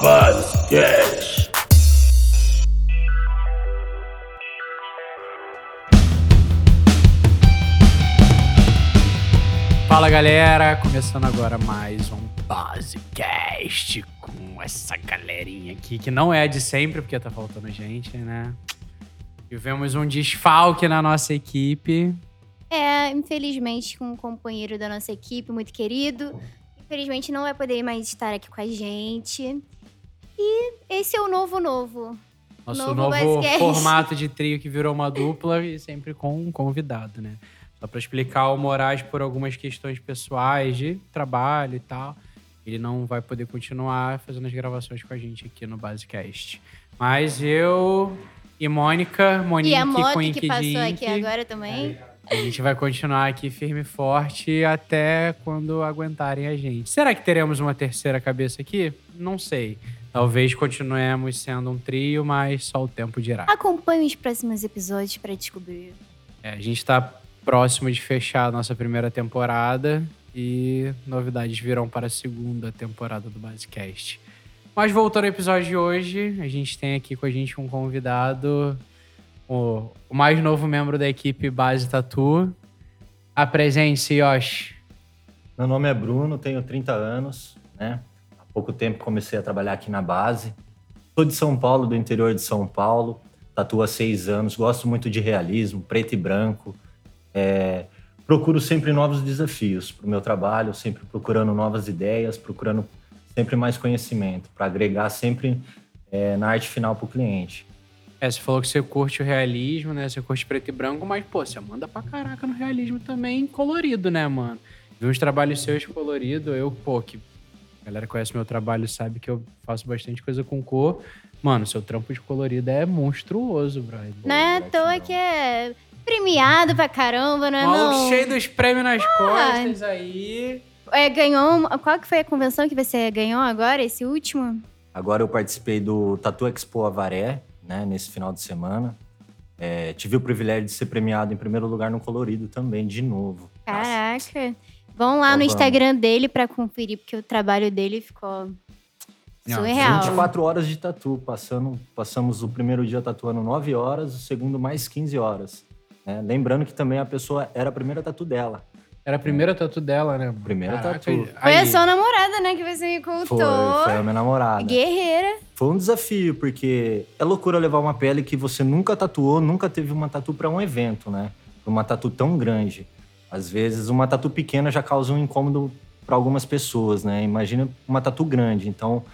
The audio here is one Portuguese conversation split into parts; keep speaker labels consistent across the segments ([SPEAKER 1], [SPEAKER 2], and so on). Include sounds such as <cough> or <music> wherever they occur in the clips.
[SPEAKER 1] Basquete.
[SPEAKER 2] Fala galera, começando agora mais um Basecast com essa galerinha aqui, que não é de sempre, porque tá faltando gente, né? Tivemos um desfalque na nossa equipe.
[SPEAKER 3] É, infelizmente, com um companheiro da nossa equipe muito querido. Infelizmente, não vai poder mais estar aqui com a gente. E esse é o novo novo.
[SPEAKER 2] Nosso
[SPEAKER 3] Novo
[SPEAKER 2] novo formato de trio que virou uma dupla e sempre com um convidado, né? Só pra explicar o Moraes por algumas questões pessoais de trabalho e tal. Ele não vai poder continuar fazendo as gravações com a gente aqui no Basecast. Mas eu e Mônica, Monique
[SPEAKER 3] E a moto
[SPEAKER 2] com
[SPEAKER 3] que passou aqui agora também.
[SPEAKER 2] A gente vai continuar aqui firme e forte até quando aguentarem a gente. Será que teremos uma terceira cabeça aqui? Não sei. Talvez continuemos sendo um trio, mas só o tempo dirá.
[SPEAKER 3] Acompanhe os próximos episódios pra descobrir.
[SPEAKER 2] É, a gente tá próximo de fechar a nossa primeira temporada e novidades virão para a segunda temporada do Basecast. Mas voltando ao episódio de hoje, a gente tem aqui com a gente um convidado, o, o mais novo membro da equipe Base Tatu. Apresente-se, Yoshi.
[SPEAKER 4] Meu nome é Bruno, tenho 30 anos, né? Há pouco tempo comecei a trabalhar aqui na base. Sou de São Paulo, do interior de São Paulo. Tatuo há seis anos, gosto muito de realismo, preto e branco. É, procuro sempre novos desafios para o meu trabalho, sempre procurando novas ideias, procurando sempre mais conhecimento, para agregar sempre é, na arte final para o cliente.
[SPEAKER 2] É, você falou que você curte o realismo, né? Você curte preto e branco, mas, pô, você manda pra caraca no realismo também colorido, né, mano? Vi uns trabalhos seus coloridos, eu, pô, que a galera conhece meu trabalho sabe que eu faço bastante coisa com cor. Mano, seu trampo de colorido é monstruoso, brother.
[SPEAKER 3] Não é à toa que é premiado pra caramba, não é
[SPEAKER 2] Maluco
[SPEAKER 3] não?
[SPEAKER 2] cheio dos prêmios nas costas aí.
[SPEAKER 3] É, ganhou... Qual que foi a convenção que você ganhou agora, esse último?
[SPEAKER 4] Agora eu participei do Tatu Expo Avaré, né, nesse final de semana. É, tive o privilégio de ser premiado em primeiro lugar no colorido também, de novo.
[SPEAKER 3] Caraca. Vão lá no
[SPEAKER 4] Vamos.
[SPEAKER 3] Instagram dele pra conferir, porque o trabalho dele ficou
[SPEAKER 2] Não,
[SPEAKER 3] surreal.
[SPEAKER 4] 24 horas de tatu. Passando, passamos o primeiro dia tatuando 9 horas, o segundo mais 15 horas. né? Lembrando que também a pessoa era a primeira tatu dela.
[SPEAKER 2] Era a primeira tatu dela, né?
[SPEAKER 4] Primeira
[SPEAKER 2] Caraca,
[SPEAKER 4] tatu.
[SPEAKER 3] Foi
[SPEAKER 2] aí-
[SPEAKER 3] a sua namorada, né, que você me
[SPEAKER 4] Foi,
[SPEAKER 3] contou.
[SPEAKER 4] foi a minha namorada.
[SPEAKER 3] Guerreira.
[SPEAKER 4] Foi um desafio, porque é loucura levar uma pele que você nunca tatuou, nunca teve uma tatu para um evento, né? Uma tatu tão grande. Às vezes, uma tatu pequena já causa um incômodo para algumas pessoas, né? Imagina uma tatu grande. Então,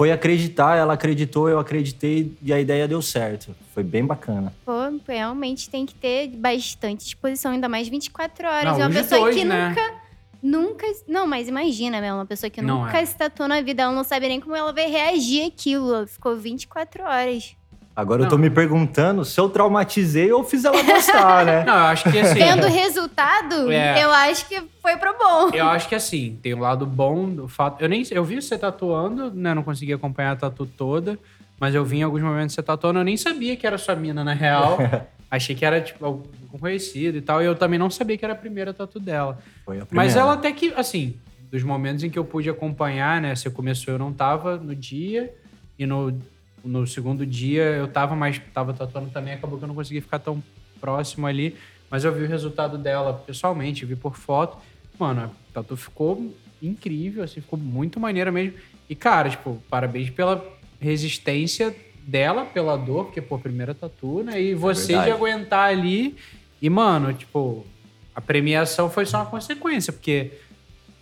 [SPEAKER 4] foi acreditar, ela acreditou, eu acreditei e a ideia deu certo. Foi bem bacana.
[SPEAKER 3] Pô, realmente tem que ter bastante disposição, ainda mais 24 horas.
[SPEAKER 2] Não,
[SPEAKER 3] e uma pessoa
[SPEAKER 2] dois,
[SPEAKER 3] que
[SPEAKER 2] né?
[SPEAKER 3] nunca. Nunca. Não, mas imagina, mesmo, uma pessoa que
[SPEAKER 2] Não
[SPEAKER 3] nunca
[SPEAKER 2] é.
[SPEAKER 3] se tatuou na vida, ela não sabe nem como ela vai reagir àquilo. Ela Ficou 24 horas.
[SPEAKER 4] Agora eu tô
[SPEAKER 2] Não.
[SPEAKER 4] me perguntando se eu traumatizei ou fiz ela gostar, né? <laughs>
[SPEAKER 2] Não, eu acho que assim.
[SPEAKER 3] Vendo o resultado,
[SPEAKER 2] É.
[SPEAKER 3] eu acho que foi pro bom.
[SPEAKER 2] Eu acho que assim, tem um lado bom do fato. Eu nem eu vi você tatuando, né? Não consegui acompanhar a tatu toda, mas eu vi em alguns momentos você tatuando, eu nem sabia que era sua mina, na real. <laughs> Achei que era, tipo, algum conhecido e tal. E eu também não sabia que era a primeira tatu dela.
[SPEAKER 4] Foi a
[SPEAKER 2] Mas
[SPEAKER 4] primeira.
[SPEAKER 2] ela até que, assim, dos momentos em que eu pude acompanhar, né? Você começou, eu não tava no dia. E no, no segundo dia eu tava, mas tava tatuando também. Acabou que eu não consegui ficar tão próximo ali. Mas eu vi o resultado dela pessoalmente, vi por foto. Mano, a tatu ficou incrível, assim, ficou muito maneira mesmo. E, cara, tipo, parabéns pela resistência dela, pela dor, porque, pô, primeira tatu, né? E você de
[SPEAKER 4] verdade.
[SPEAKER 2] aguentar ali. E, mano, tipo, a premiação foi só uma consequência, porque,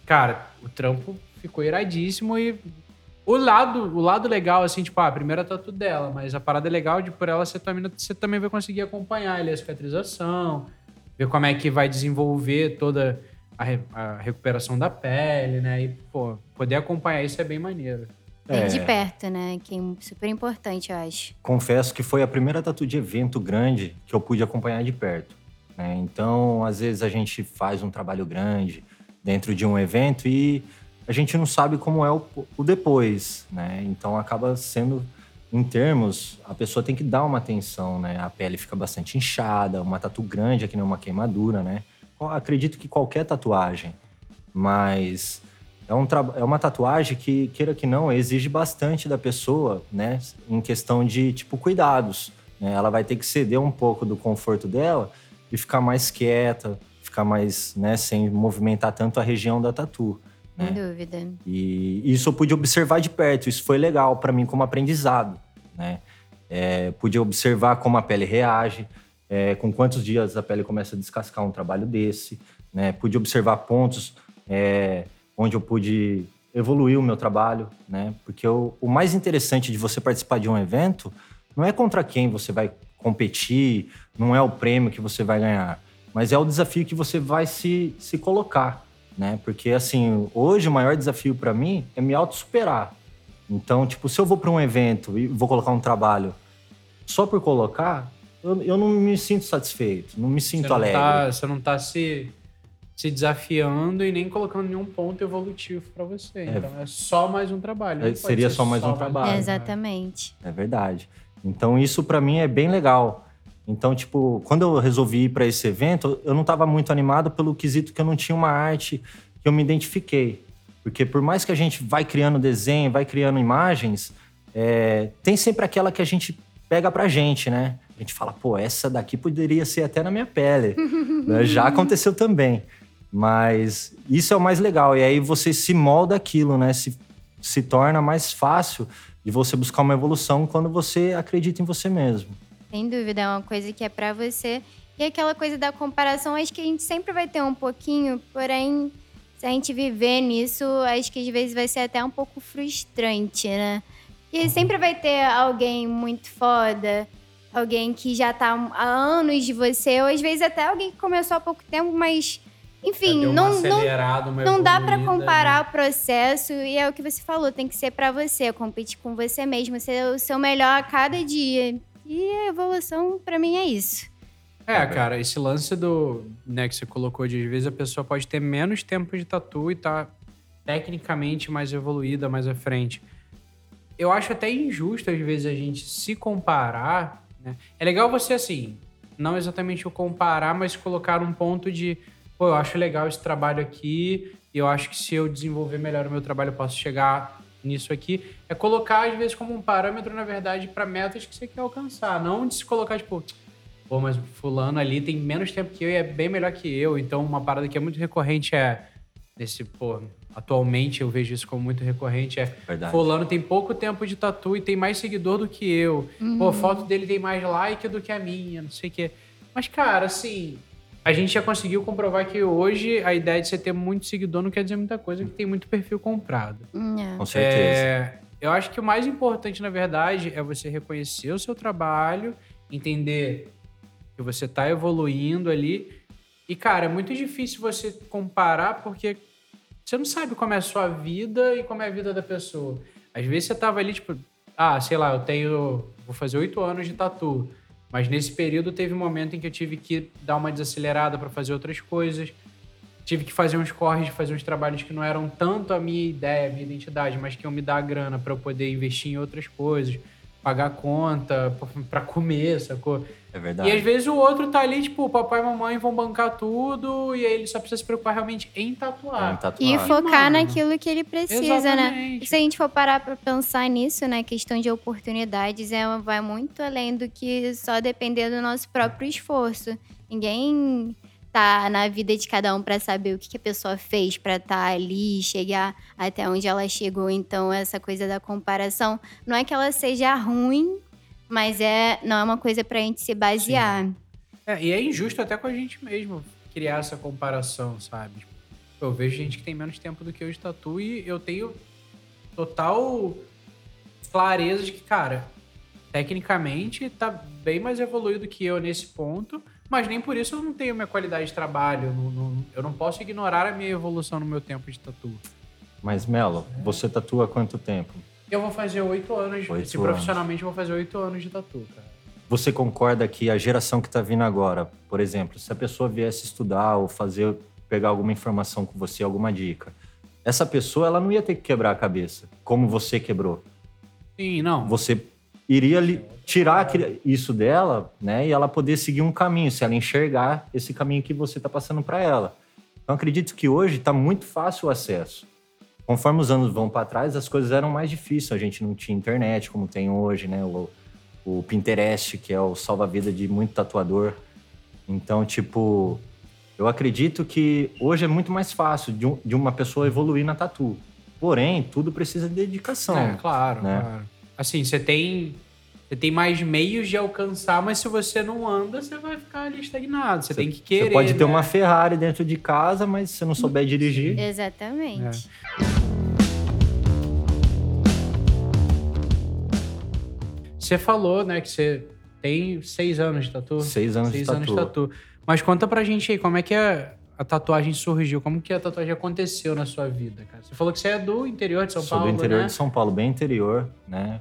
[SPEAKER 2] cara, o trampo ficou iradíssimo e o lado, o lado legal, assim, tipo, ah, a primeira tatu dela, mas a parada legal de por ela você também, você também vai conseguir acompanhar ali a cicatrização, ver como é que vai desenvolver toda a, re- a recuperação da pele, né? E, pô, poder acompanhar isso é bem maneiro.
[SPEAKER 3] De
[SPEAKER 4] É.
[SPEAKER 3] perto, né? Que é super importante, eu acho.
[SPEAKER 4] confesso que foi a primeira tatu de evento grande que eu pude acompanhar de perto. né? Então, às vezes a gente faz um trabalho grande dentro de um evento e a gente não sabe como é o, o depois, né? Então acaba sendo em termos, a pessoa tem que dar uma atenção, né? A pele fica bastante inchada, uma tatu grande aqui não é uma queimadura, né? Acredito que qualquer tatuagem, mas é, um é uma tatuagem que, queira que não, exige bastante da pessoa, né? Em questão de, tipo, cuidados. Né? Ela vai ter que ceder um pouco do conforto dela e ficar mais quieta, ficar mais, né, sem movimentar tanto a região da tatu.
[SPEAKER 3] Sem né? dúvida.
[SPEAKER 4] E isso eu pude observar de perto. Isso foi legal para mim como aprendizado, né? É, pude observar como a pele reage, é, com quantos dias a pele começa a descascar um trabalho desse, né? Pude observar pontos é, onde eu pude evoluir o meu trabalho, né? Porque o, o mais interessante de você participar de um evento não é contra quem você vai competir, não é o prêmio que você vai ganhar, mas é o desafio que você vai se, se colocar, né? Porque assim, hoje o maior desafio para mim é me auto-superar. Então, tipo, se eu vou para um evento e vou colocar um trabalho só por colocar, eu, eu não me sinto satisfeito, não me sinto
[SPEAKER 2] você
[SPEAKER 4] alegre.
[SPEAKER 2] Tá, você não tá se, se desafiando e nem colocando nenhum ponto evolutivo para você. É, então é só mais um trabalho.
[SPEAKER 4] É, seria só mais só um trabalho.
[SPEAKER 3] É, exatamente.
[SPEAKER 4] É verdade. Então isso para mim é bem legal. Então, tipo, quando eu resolvi ir para esse evento, eu não estava muito animado pelo quesito que eu não tinha uma arte que eu me identifiquei. Porque por mais que a gente vai criando desenho, vai criando imagens, é, tem sempre aquela que a gente pega pra gente, né? A gente fala, pô, essa daqui poderia ser até na minha pele. Né? <laughs> Já aconteceu também. Mas isso é o mais legal. E aí você se molda aquilo, né? Se, se torna mais fácil de você buscar uma evolução quando você acredita em você mesmo.
[SPEAKER 3] Sem dúvida, é uma coisa que é para você. E aquela coisa da comparação, acho que a gente sempre vai ter um pouquinho, porém, se a gente viver nisso, acho que às vezes vai ser até um pouco frustrante, né? E sempre vai ter alguém muito foda, alguém que já tá há anos de você, ou às vezes até alguém que começou há pouco tempo, mas enfim, não, não, não dá para comparar né? o processo e é o que você falou, tem que ser para você, competir com você mesmo, ser o seu melhor a cada dia. E a evolução, para mim, é isso.
[SPEAKER 2] É, cara, esse lance do, né, que você colocou de às vezes a pessoa pode ter menos tempo de tatu e tá tecnicamente mais evoluída, mais à frente. Eu acho até injusto, às vezes, a gente se comparar, né? É legal você, assim, não exatamente o comparar, mas colocar um ponto de, pô, eu acho legal esse trabalho aqui, eu acho que se eu desenvolver melhor o meu trabalho, eu posso chegar nisso aqui, é colocar, às vezes, como um parâmetro, na verdade, para metas que você quer alcançar. Não de se colocar, tipo, pô, mas fulano ali tem menos tempo que eu e é bem melhor que eu. Então, uma parada que é muito recorrente é nesse, pô, atualmente eu vejo isso como muito recorrente, é Verdade. fulano tem pouco tempo de tatu e tem mais seguidor do que eu. Uhum. Pô, a foto dele tem mais like do que a minha, não sei o quê. Mas, cara, assim, a gente já conseguiu comprovar que hoje a ideia de você ter muito seguidor não quer dizer muita coisa, que tem muito perfil comprado.
[SPEAKER 3] É.
[SPEAKER 4] Com certeza.
[SPEAKER 2] É, eu acho que o mais importante, na verdade, é você reconhecer o seu trabalho, entender que você está evoluindo ali. E, cara, é muito difícil você comparar porque você não sabe como é a sua vida e como é a vida da pessoa. Às vezes você tava ali, tipo, ah, sei lá, eu tenho. Vou fazer oito anos de tatu. Mas nesse período teve um momento em que eu tive que dar uma desacelerada para fazer outras coisas. Tive que fazer uns corres, fazer uns trabalhos que não eram tanto a minha ideia, a minha identidade, mas que iam me dar grana para eu poder investir em outras coisas, pagar conta, para comer, sacou?
[SPEAKER 4] É verdade.
[SPEAKER 2] E às vezes o outro tá ali, tipo, o papai e mamãe vão bancar tudo, e aí ele só precisa se preocupar realmente em tatuar. É, em
[SPEAKER 3] tatuar. E focar Mano. naquilo que ele precisa, né? Exatamente. né? Se a gente for parar pra pensar nisso, né? Questão de oportunidades é, vai muito além do que só depender do nosso próprio esforço. Ninguém tá na vida de cada um para saber o que, que, a pessoa fez para estar tá ali, chegar até onde ela chegou. Então, essa coisa da comparação não é que ela seja ruim, mas é, não é uma coisa pra gente se basear.
[SPEAKER 2] É, e é injusto até com a gente mesmo criar essa comparação, sabe? Tipo, eu vejo gente que tem menos tempo do que eu de tatu e eu tenho total clareza de que, cara, tecnicamente tá bem mais evoluído que eu nesse ponto, mas nem por isso eu não tenho minha qualidade de trabalho. Não, não, eu não posso ignorar a minha evolução no meu tempo de tatu.
[SPEAKER 4] Mas, Melo, você tatua há quanto tempo?
[SPEAKER 2] Eu vou fazer oito anos. Se profissionalmente, eu vou fazer oito anos de tatu, cara.
[SPEAKER 4] Você concorda que a geração que está vindo agora, por exemplo, se a pessoa viesse estudar ou fazer, pegar alguma informação com você, alguma dica, essa pessoa ela não ia ter que quebrar a cabeça, como você quebrou.
[SPEAKER 2] Sim, não.
[SPEAKER 4] Você iria li- tirar isso dela, né? E ela poder seguir um caminho, se ela enxergar esse caminho que você está passando para ela. Então acredito que hoje está muito fácil o acesso. Conforme os anos vão para trás, as coisas eram mais difíceis. A gente não tinha internet como tem hoje, né? O, o Pinterest, que é o salva-vida de muito tatuador. Então, tipo, eu acredito que hoje é muito mais fácil de, um- de uma pessoa evoluir na tatu. Porém, tudo precisa de dedicação.
[SPEAKER 2] É, claro,
[SPEAKER 4] né?
[SPEAKER 2] claro. Assim, você tem, você tem mais meios de alcançar, mas se você não anda, você vai ficar ali estagnado. Você, tem que querer.
[SPEAKER 4] Você pode ter
[SPEAKER 2] né?
[SPEAKER 4] uma Ferrari dentro de casa, mas se você não souber dirigir,
[SPEAKER 3] Exatamente.
[SPEAKER 2] Você falou, né, que você tem seis anos de tatu.
[SPEAKER 4] seis anos
[SPEAKER 2] seis
[SPEAKER 4] de tatu.
[SPEAKER 2] anos de tatu. Mas conta pra gente aí, como é que a, a tatuagem surgiu? Como que a tatuagem aconteceu na sua vida, cara? Você falou que você é do interior de São
[SPEAKER 4] Sou
[SPEAKER 2] Paulo,
[SPEAKER 4] do interior
[SPEAKER 2] né?
[SPEAKER 4] de São Paulo, bem interior, né?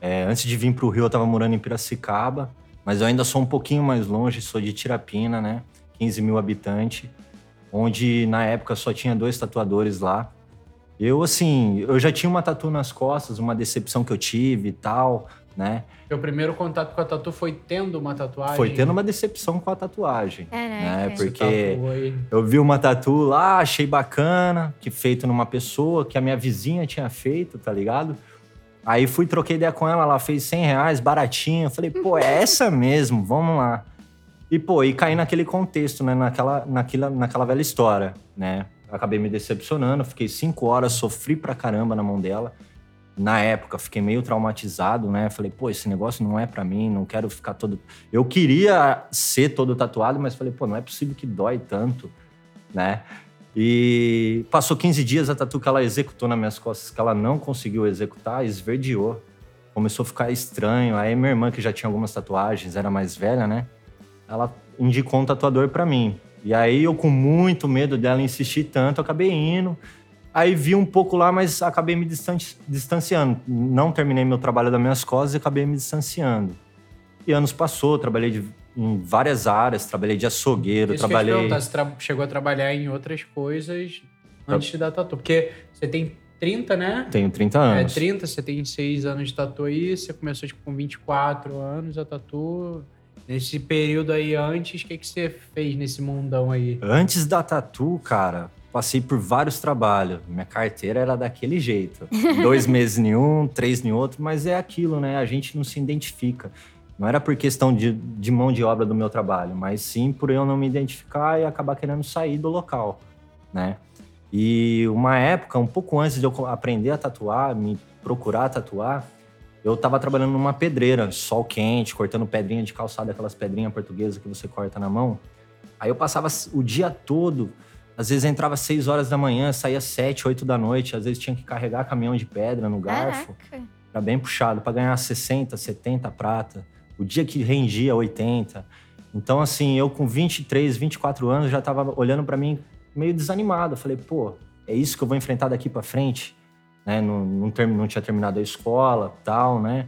[SPEAKER 4] É, antes de vir para o Rio, eu estava morando em Piracicaba, mas eu ainda sou um pouquinho mais longe, sou de Tirapina, né? 15 mil habitantes, onde na época só tinha dois tatuadores lá. Eu, assim, eu já tinha uma tatu nas costas, uma decepção que eu tive e tal, né?
[SPEAKER 2] Meu primeiro contato com a tatu foi tendo uma tatuagem.
[SPEAKER 4] Foi tendo uma decepção com a tatuagem.
[SPEAKER 3] Caraca.
[SPEAKER 4] Né?
[SPEAKER 2] Você
[SPEAKER 4] Porque eu vi uma tatu lá, achei bacana, que feito numa pessoa que a minha vizinha tinha feito, tá ligado? Aí fui, troquei ideia com ela, ela fez 100 reais, baratinho. Eu falei, pô, é essa <laughs> mesmo, vamos lá. E, pô, e caí naquele contexto, né? Naquela, naquela, naquela velha história, né? Acabei me decepcionando, fiquei cinco horas, sofri pra caramba na mão dela. Na época, fiquei meio traumatizado, né? Falei, pô, esse negócio não é pra mim, não quero ficar todo. Eu queria ser todo tatuado, mas falei, pô, não é possível que dói tanto, né? E passou 15 dias a tatu que ela executou nas minhas costas, que ela não conseguiu executar, esverdeou. Começou a ficar estranho. Aí minha irmã, que já tinha algumas tatuagens, era mais velha, né? Ela indicou um tatuador pra mim. E aí eu, com muito medo dela insistir tanto, acabei indo. Aí vi um pouco lá, mas acabei me distan- distanciando. Não terminei meu trabalho das minhas costas e acabei me distanciando. E anos passou, trabalhei de- em várias áreas, trabalhei de açougueiro,
[SPEAKER 2] Isso que
[SPEAKER 4] trabalhei.
[SPEAKER 2] perguntar, você tra- chegou a trabalhar em outras coisas antes de dar tatu. Porque você tem 30, né?
[SPEAKER 4] Tenho 30
[SPEAKER 2] É
[SPEAKER 4] anos.
[SPEAKER 2] 30, você tem 6 anos de tatu aí, você começou tipo, com 24 anos a tatu. Nesse período aí antes, o que, que você fez nesse mundão aí?
[SPEAKER 4] Antes da tatu, cara, passei por vários trabalhos. Minha carteira era daquele jeito. <laughs> Dois meses em um, três em outro, mas é aquilo, né? A gente não se identifica. Não era por questão de, de mão de obra do meu trabalho, mas sim por eu não me identificar e acabar querendo sair do local, né? E uma época, um pouco antes de eu aprender a tatuar, me procurar tatuar, eu tava trabalhando numa pedreira, sol quente, cortando pedrinha de calçada, aquelas pedrinhas portuguesas que você corta na mão. Aí eu passava o dia todo, às vezes entrava às 6 horas da manhã, saía às 7, 8 da noite, às vezes tinha que carregar caminhão de pedra no garfo.
[SPEAKER 3] Caraca.
[SPEAKER 4] Era bem puxado, para ganhar 60, 70 prata. O dia que rendia 80. Então, assim, eu com 23, 24 anos já tava olhando para mim meio desanimado. Eu falei, pô, é isso que eu vou enfrentar daqui para frente? Né? Não, não, term- não tinha terminado a escola tal, né?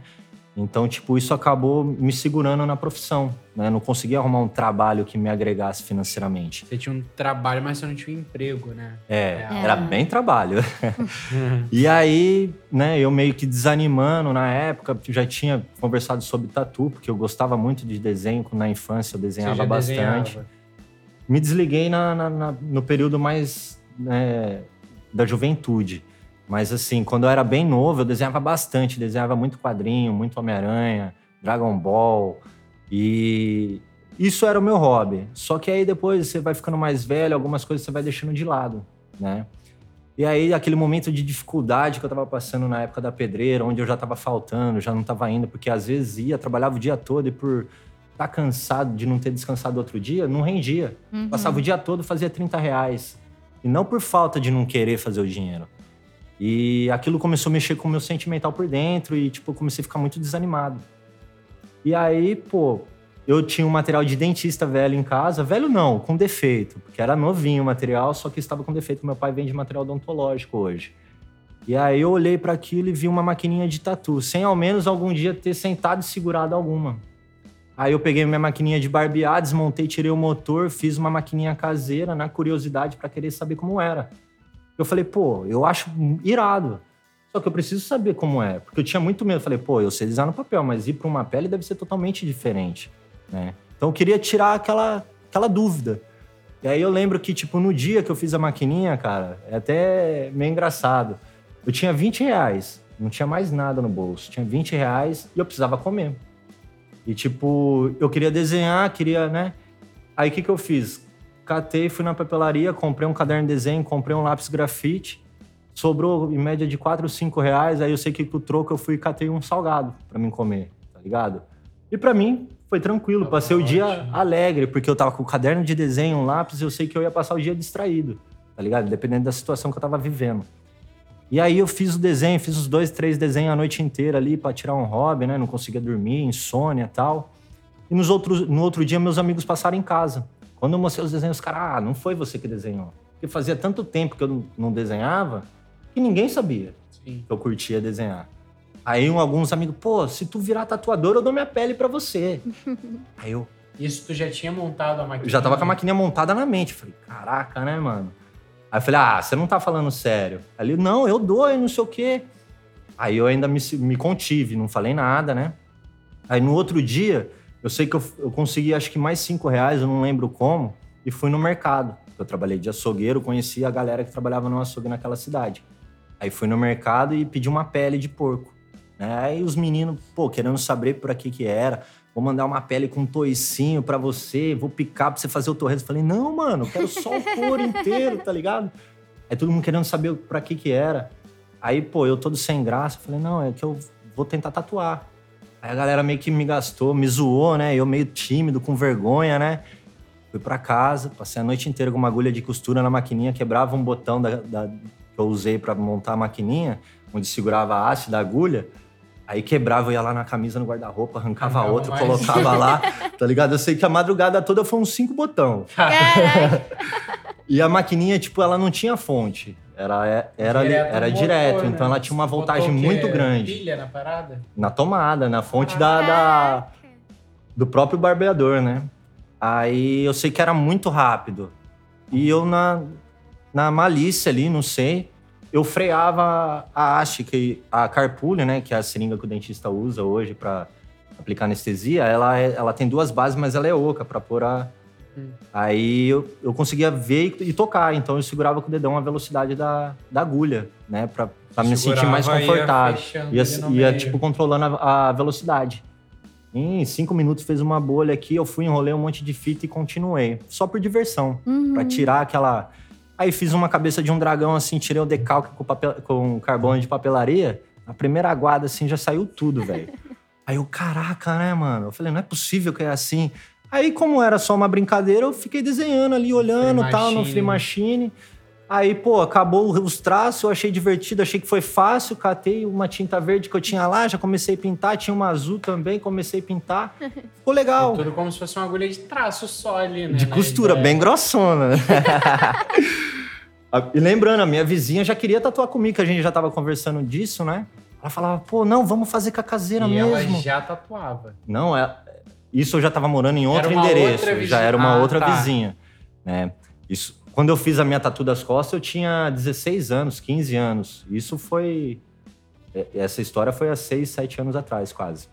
[SPEAKER 4] Então, tipo, isso acabou me segurando na profissão, né? Não conseguia arrumar um trabalho que me agregasse financeiramente.
[SPEAKER 2] Você tinha um trabalho, mas você não tinha um emprego, né?
[SPEAKER 4] É,
[SPEAKER 2] É.
[SPEAKER 4] era bem trabalho. <laughs> E aí, né, eu meio que desanimando na época, já tinha conversado sobre tatu, porque eu gostava muito de desenho, na infância eu desenhava bastante.
[SPEAKER 2] desenhava.
[SPEAKER 4] Me desliguei na- na- na- no período mais né, da juventude. Mas assim, quando eu era bem novo, eu desenhava bastante, desenhava muito quadrinho, muito Homem-Aranha, Dragon Ball. E isso era o meu hobby. Só que aí depois você vai ficando mais velho, algumas coisas você vai deixando de lado, né? E aí, aquele momento de dificuldade que eu tava passando na época da pedreira, onde eu já tava faltando, já não tava indo, porque às vezes ia, trabalhava o dia todo e por estar cansado de não ter descansado outro dia, não rendia.
[SPEAKER 3] Uhum.
[SPEAKER 4] Passava o dia todo, fazia 30 reais. E não por falta de não querer fazer o dinheiro. E aquilo começou a mexer com o meu sentimental por dentro e, tipo, eu comecei a ficar muito desanimado. E aí, pô, eu tinha um material de dentista velho em casa. Velho não, com defeito. Porque era novinho o material, só que estava com defeito. Meu pai vende material odontológico hoje. E aí eu olhei para aquilo e vi uma maquininha de tatu, sem ao menos algum dia ter sentado e segurado alguma. Aí eu peguei minha maquininha de barbear, desmontei, tirei o motor, fiz uma maquininha caseira, na curiosidade, para querer saber como era. Eu falei, pô, eu acho irado. Só que eu preciso saber como é. Porque eu tinha muito medo. Eu falei, pô, eu sei desenhar no papel, mas ir para uma pele deve ser totalmente diferente, né? Então eu queria tirar aquela, aquela dúvida. E aí eu lembro que, tipo, no dia que eu fiz a maquininha, cara, é até meio engraçado. Eu tinha 20 reais, não tinha mais nada no bolso. Tinha 20 reais e eu precisava comer. E, tipo, eu queria desenhar, queria, né? Aí o que, que eu fiz? Catei, fui na papelaria, comprei um caderno de desenho, comprei um lápis grafite. Sobrou em média de 4 ou 5 reais. Aí eu sei que com o troco eu fui e catei um salgado para mim comer, tá ligado? E para mim foi tranquilo,
[SPEAKER 2] Tá
[SPEAKER 4] passei o dia alegre, porque eu tava com o caderno de desenho, um lápis, e eu sei que eu ia passar o dia distraído, tá ligado? Dependendo da situação que eu tava vivendo. E aí eu fiz o desenho, fiz os dois, três desenhos a noite inteira ali para tirar um hobby, né? Não conseguia dormir, insônia e tal. E nos outros, no outro dia, meus amigos passaram em casa. Quando eu mostrei os desenhos, os caras, ah, não foi você que desenhou. Porque fazia tanto tempo que eu não- desenhava que ninguém sabia
[SPEAKER 2] Sim.
[SPEAKER 4] que eu curtia desenhar. Aí um- alguns amigos, pô, se tu virar tatuador, eu dou minha pele pra você. <laughs> Aí eu,
[SPEAKER 2] Isso tu já tinha montado a
[SPEAKER 4] eu
[SPEAKER 2] maquininha?
[SPEAKER 4] já tava com a maquininha montada na mente. Falei, caraca, né, mano? Aí eu falei, ah, você não tá falando sério. Ali, não, eu dou, e não sei o quê. Aí eu ainda me, me contive, não falei nada, né? Aí no outro dia, eu sei que eu, eu consegui acho que mais cinco reais, eu não lembro como, e fui no mercado. Eu trabalhei de açougueiro, conheci a galera que trabalhava no açougue naquela cidade. Aí fui no mercado e pedi uma pele de porco. Né? Aí os meninos, pô, querendo saber por aqui que era. Vou mandar uma pele com um toicinho pra você, vou picar pra você fazer o torresmo. Falei, não, mano, eu quero só o couro <laughs> inteiro, tá ligado? Aí todo mundo querendo saber pra que que era. Aí, pô, eu todo sem graça, falei, não, é que eu vou tentar tatuar. Aí a galera meio que me gastou, me zoou, né? Eu meio tímido, com vergonha, né? Fui pra casa, passei a noite inteira com uma agulha de costura na maquininha, quebrava um botão da, da- que eu usei pra montar a maquininha, onde segurava a haste da agulha. Aí quebrava, eu ia lá na camisa, no guarda-roupa, arrancava outra,
[SPEAKER 2] mais.
[SPEAKER 4] colocava lá, <laughs> tá ligado? Eu sei que a madrugada toda foi uns cinco botão.
[SPEAKER 3] Caraca, <laughs>
[SPEAKER 4] E a maquininha, tipo, ela não tinha fonte. Era, era,
[SPEAKER 2] Direto
[SPEAKER 4] era
[SPEAKER 2] no
[SPEAKER 4] direto,
[SPEAKER 2] motor,
[SPEAKER 4] então
[SPEAKER 2] né?
[SPEAKER 4] ela tinha uma voltagem muito grande.
[SPEAKER 2] Pilha na parada?
[SPEAKER 4] Na tomada, na fonte da, da- do próprio barbeador, né? Aí eu sei que era muito rápido. E eu, na, na malícia ali, não sei, eu freava a haste, que a carpulho, né? Que é a seringa que o dentista usa hoje para aplicar anestesia. Ela, é- ela tem duas bases, mas ela é oca para pôr a.
[SPEAKER 2] Hum.
[SPEAKER 4] Aí eu, eu conseguia ver e, e tocar, então eu segurava com o dedão a velocidade da, da agulha, né? Pra, pra me sentir mais
[SPEAKER 2] ia
[SPEAKER 4] confortável.
[SPEAKER 2] fechando
[SPEAKER 4] Ia, ia
[SPEAKER 2] meio.
[SPEAKER 4] tipo, controlando a, a velocidade. Em cinco minutos fez uma bolha aqui, eu fui, enrolei um monte de fita e continuei. Só por diversão,
[SPEAKER 3] Uhum.
[SPEAKER 4] Pra tirar aquela... Aí fiz uma cabeça de um dragão, assim, tirei o decalque com, papel... com carbono de papelaria. A primeira aguada, assim, já saiu tudo, velho. <laughs> Aí eu, caraca, né, mano? Eu falei, não é possível que é assim. Aí, como era só uma brincadeira, eu fiquei desenhando ali, olhando
[SPEAKER 2] Free
[SPEAKER 4] tal, no. Free Machine. Aí, pô, acabou os traços, eu achei divertido, achei que foi fácil, catei uma tinta verde que eu tinha lá, já comecei a pintar, tinha uma azul também, comecei a pintar. <laughs> Ficou legal.
[SPEAKER 2] É tudo como se fosse uma agulha de traço só ali, né?
[SPEAKER 4] De costura,
[SPEAKER 2] ideia.
[SPEAKER 4] bem grossona. <laughs> e lembrando, a minha vizinha já queria tatuar comigo, que a gente já tava conversando disso, né? Ela falava, pô, não, vamos fazer com a caseira
[SPEAKER 2] E
[SPEAKER 4] mesmo.
[SPEAKER 2] ela já tatuava.
[SPEAKER 4] Não, é, isso eu já tava morando em outro endereço, já era uma
[SPEAKER 2] Ah,
[SPEAKER 4] outra
[SPEAKER 2] tá.
[SPEAKER 4] vizinha. Né? Isso, quando eu fiz a minha tatu das costas, eu tinha 16 anos, 15 anos. Isso foi. é- Essa história foi há 6, 7 anos atrás, quase.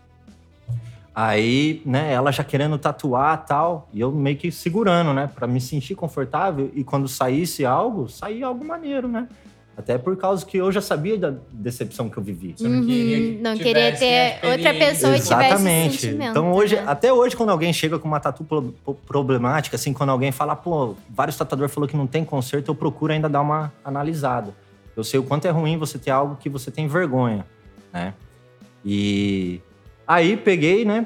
[SPEAKER 4] Aí, né, ela já querendo tatuar tal, e eu meio que segurando, né, pra me sentir confortável e quando saísse algo, saía algo maneiro, né? Até por causa que eu já sabia da decepção que eu vivi.
[SPEAKER 2] Você não queria que
[SPEAKER 3] Uhum, não queria
[SPEAKER 2] tivessem a
[SPEAKER 3] ter outra pessoa tivesse esse
[SPEAKER 4] Exatamente.
[SPEAKER 3] sentimento,
[SPEAKER 4] Então hoje,
[SPEAKER 3] né?
[SPEAKER 4] até hoje, quando alguém chega com uma tatu pro- pro- problemática, assim, quando alguém fala, pô, vários tatuadores falou que não tem conserto, eu procuro ainda dar uma analisada. Eu sei o quanto é ruim você ter algo que você tem vergonha, né? E aí peguei, né?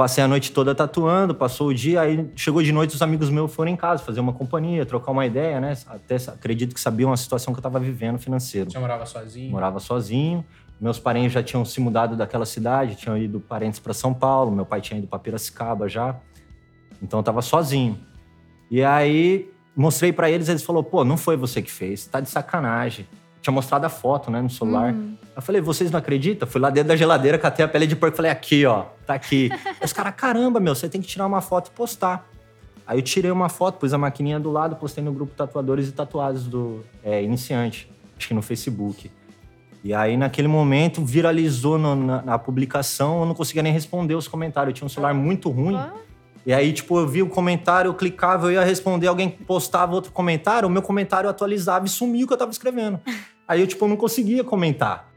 [SPEAKER 4] Passei a noite toda tatuando, passou o dia, aí chegou de noite, os amigos meus foram em casa fazer uma companhia, trocar uma ideia, né? Até acredito que sabiam a situação que eu tava vivendo financeiro.
[SPEAKER 2] Você morava sozinho?
[SPEAKER 4] Morava sozinho. Meus parentes já tinham se mudado daquela cidade, tinham ido parentes para São Paulo. Meu pai tinha ido para Piracicaba já. Então eu tava sozinho. E aí mostrei para eles, eles falaram: "Pô, não foi você que fez, tá de sacanagem". Tinha mostrado a foto, né, no celular.
[SPEAKER 3] Uhum.
[SPEAKER 4] Eu falei: "Vocês não acreditam?". Fui lá dentro da geladeira, catei a pele de porco, falei: "Aqui, ó, tá aqui". <laughs> Os caras: "Caramba, meu, você tem que tirar uma foto e postar". Aí eu tirei uma foto, pus a maquininha do lado, postei no grupo Tatuadores e Tatuados do é, Iniciante, acho que no Facebook. E aí, naquele momento, viralizou no- na, na publicação, eu não conseguia nem responder os comentários. Eu tinha um celular muito ruim.
[SPEAKER 3] Ó,
[SPEAKER 4] E aí, tipo, eu vi o comentário, eu clicava, eu ia responder, alguém postava outro comentário, o meu comentário atualizava e sumia o que eu tava escrevendo. <laughs> Aí eu, tipo, não conseguia comentar.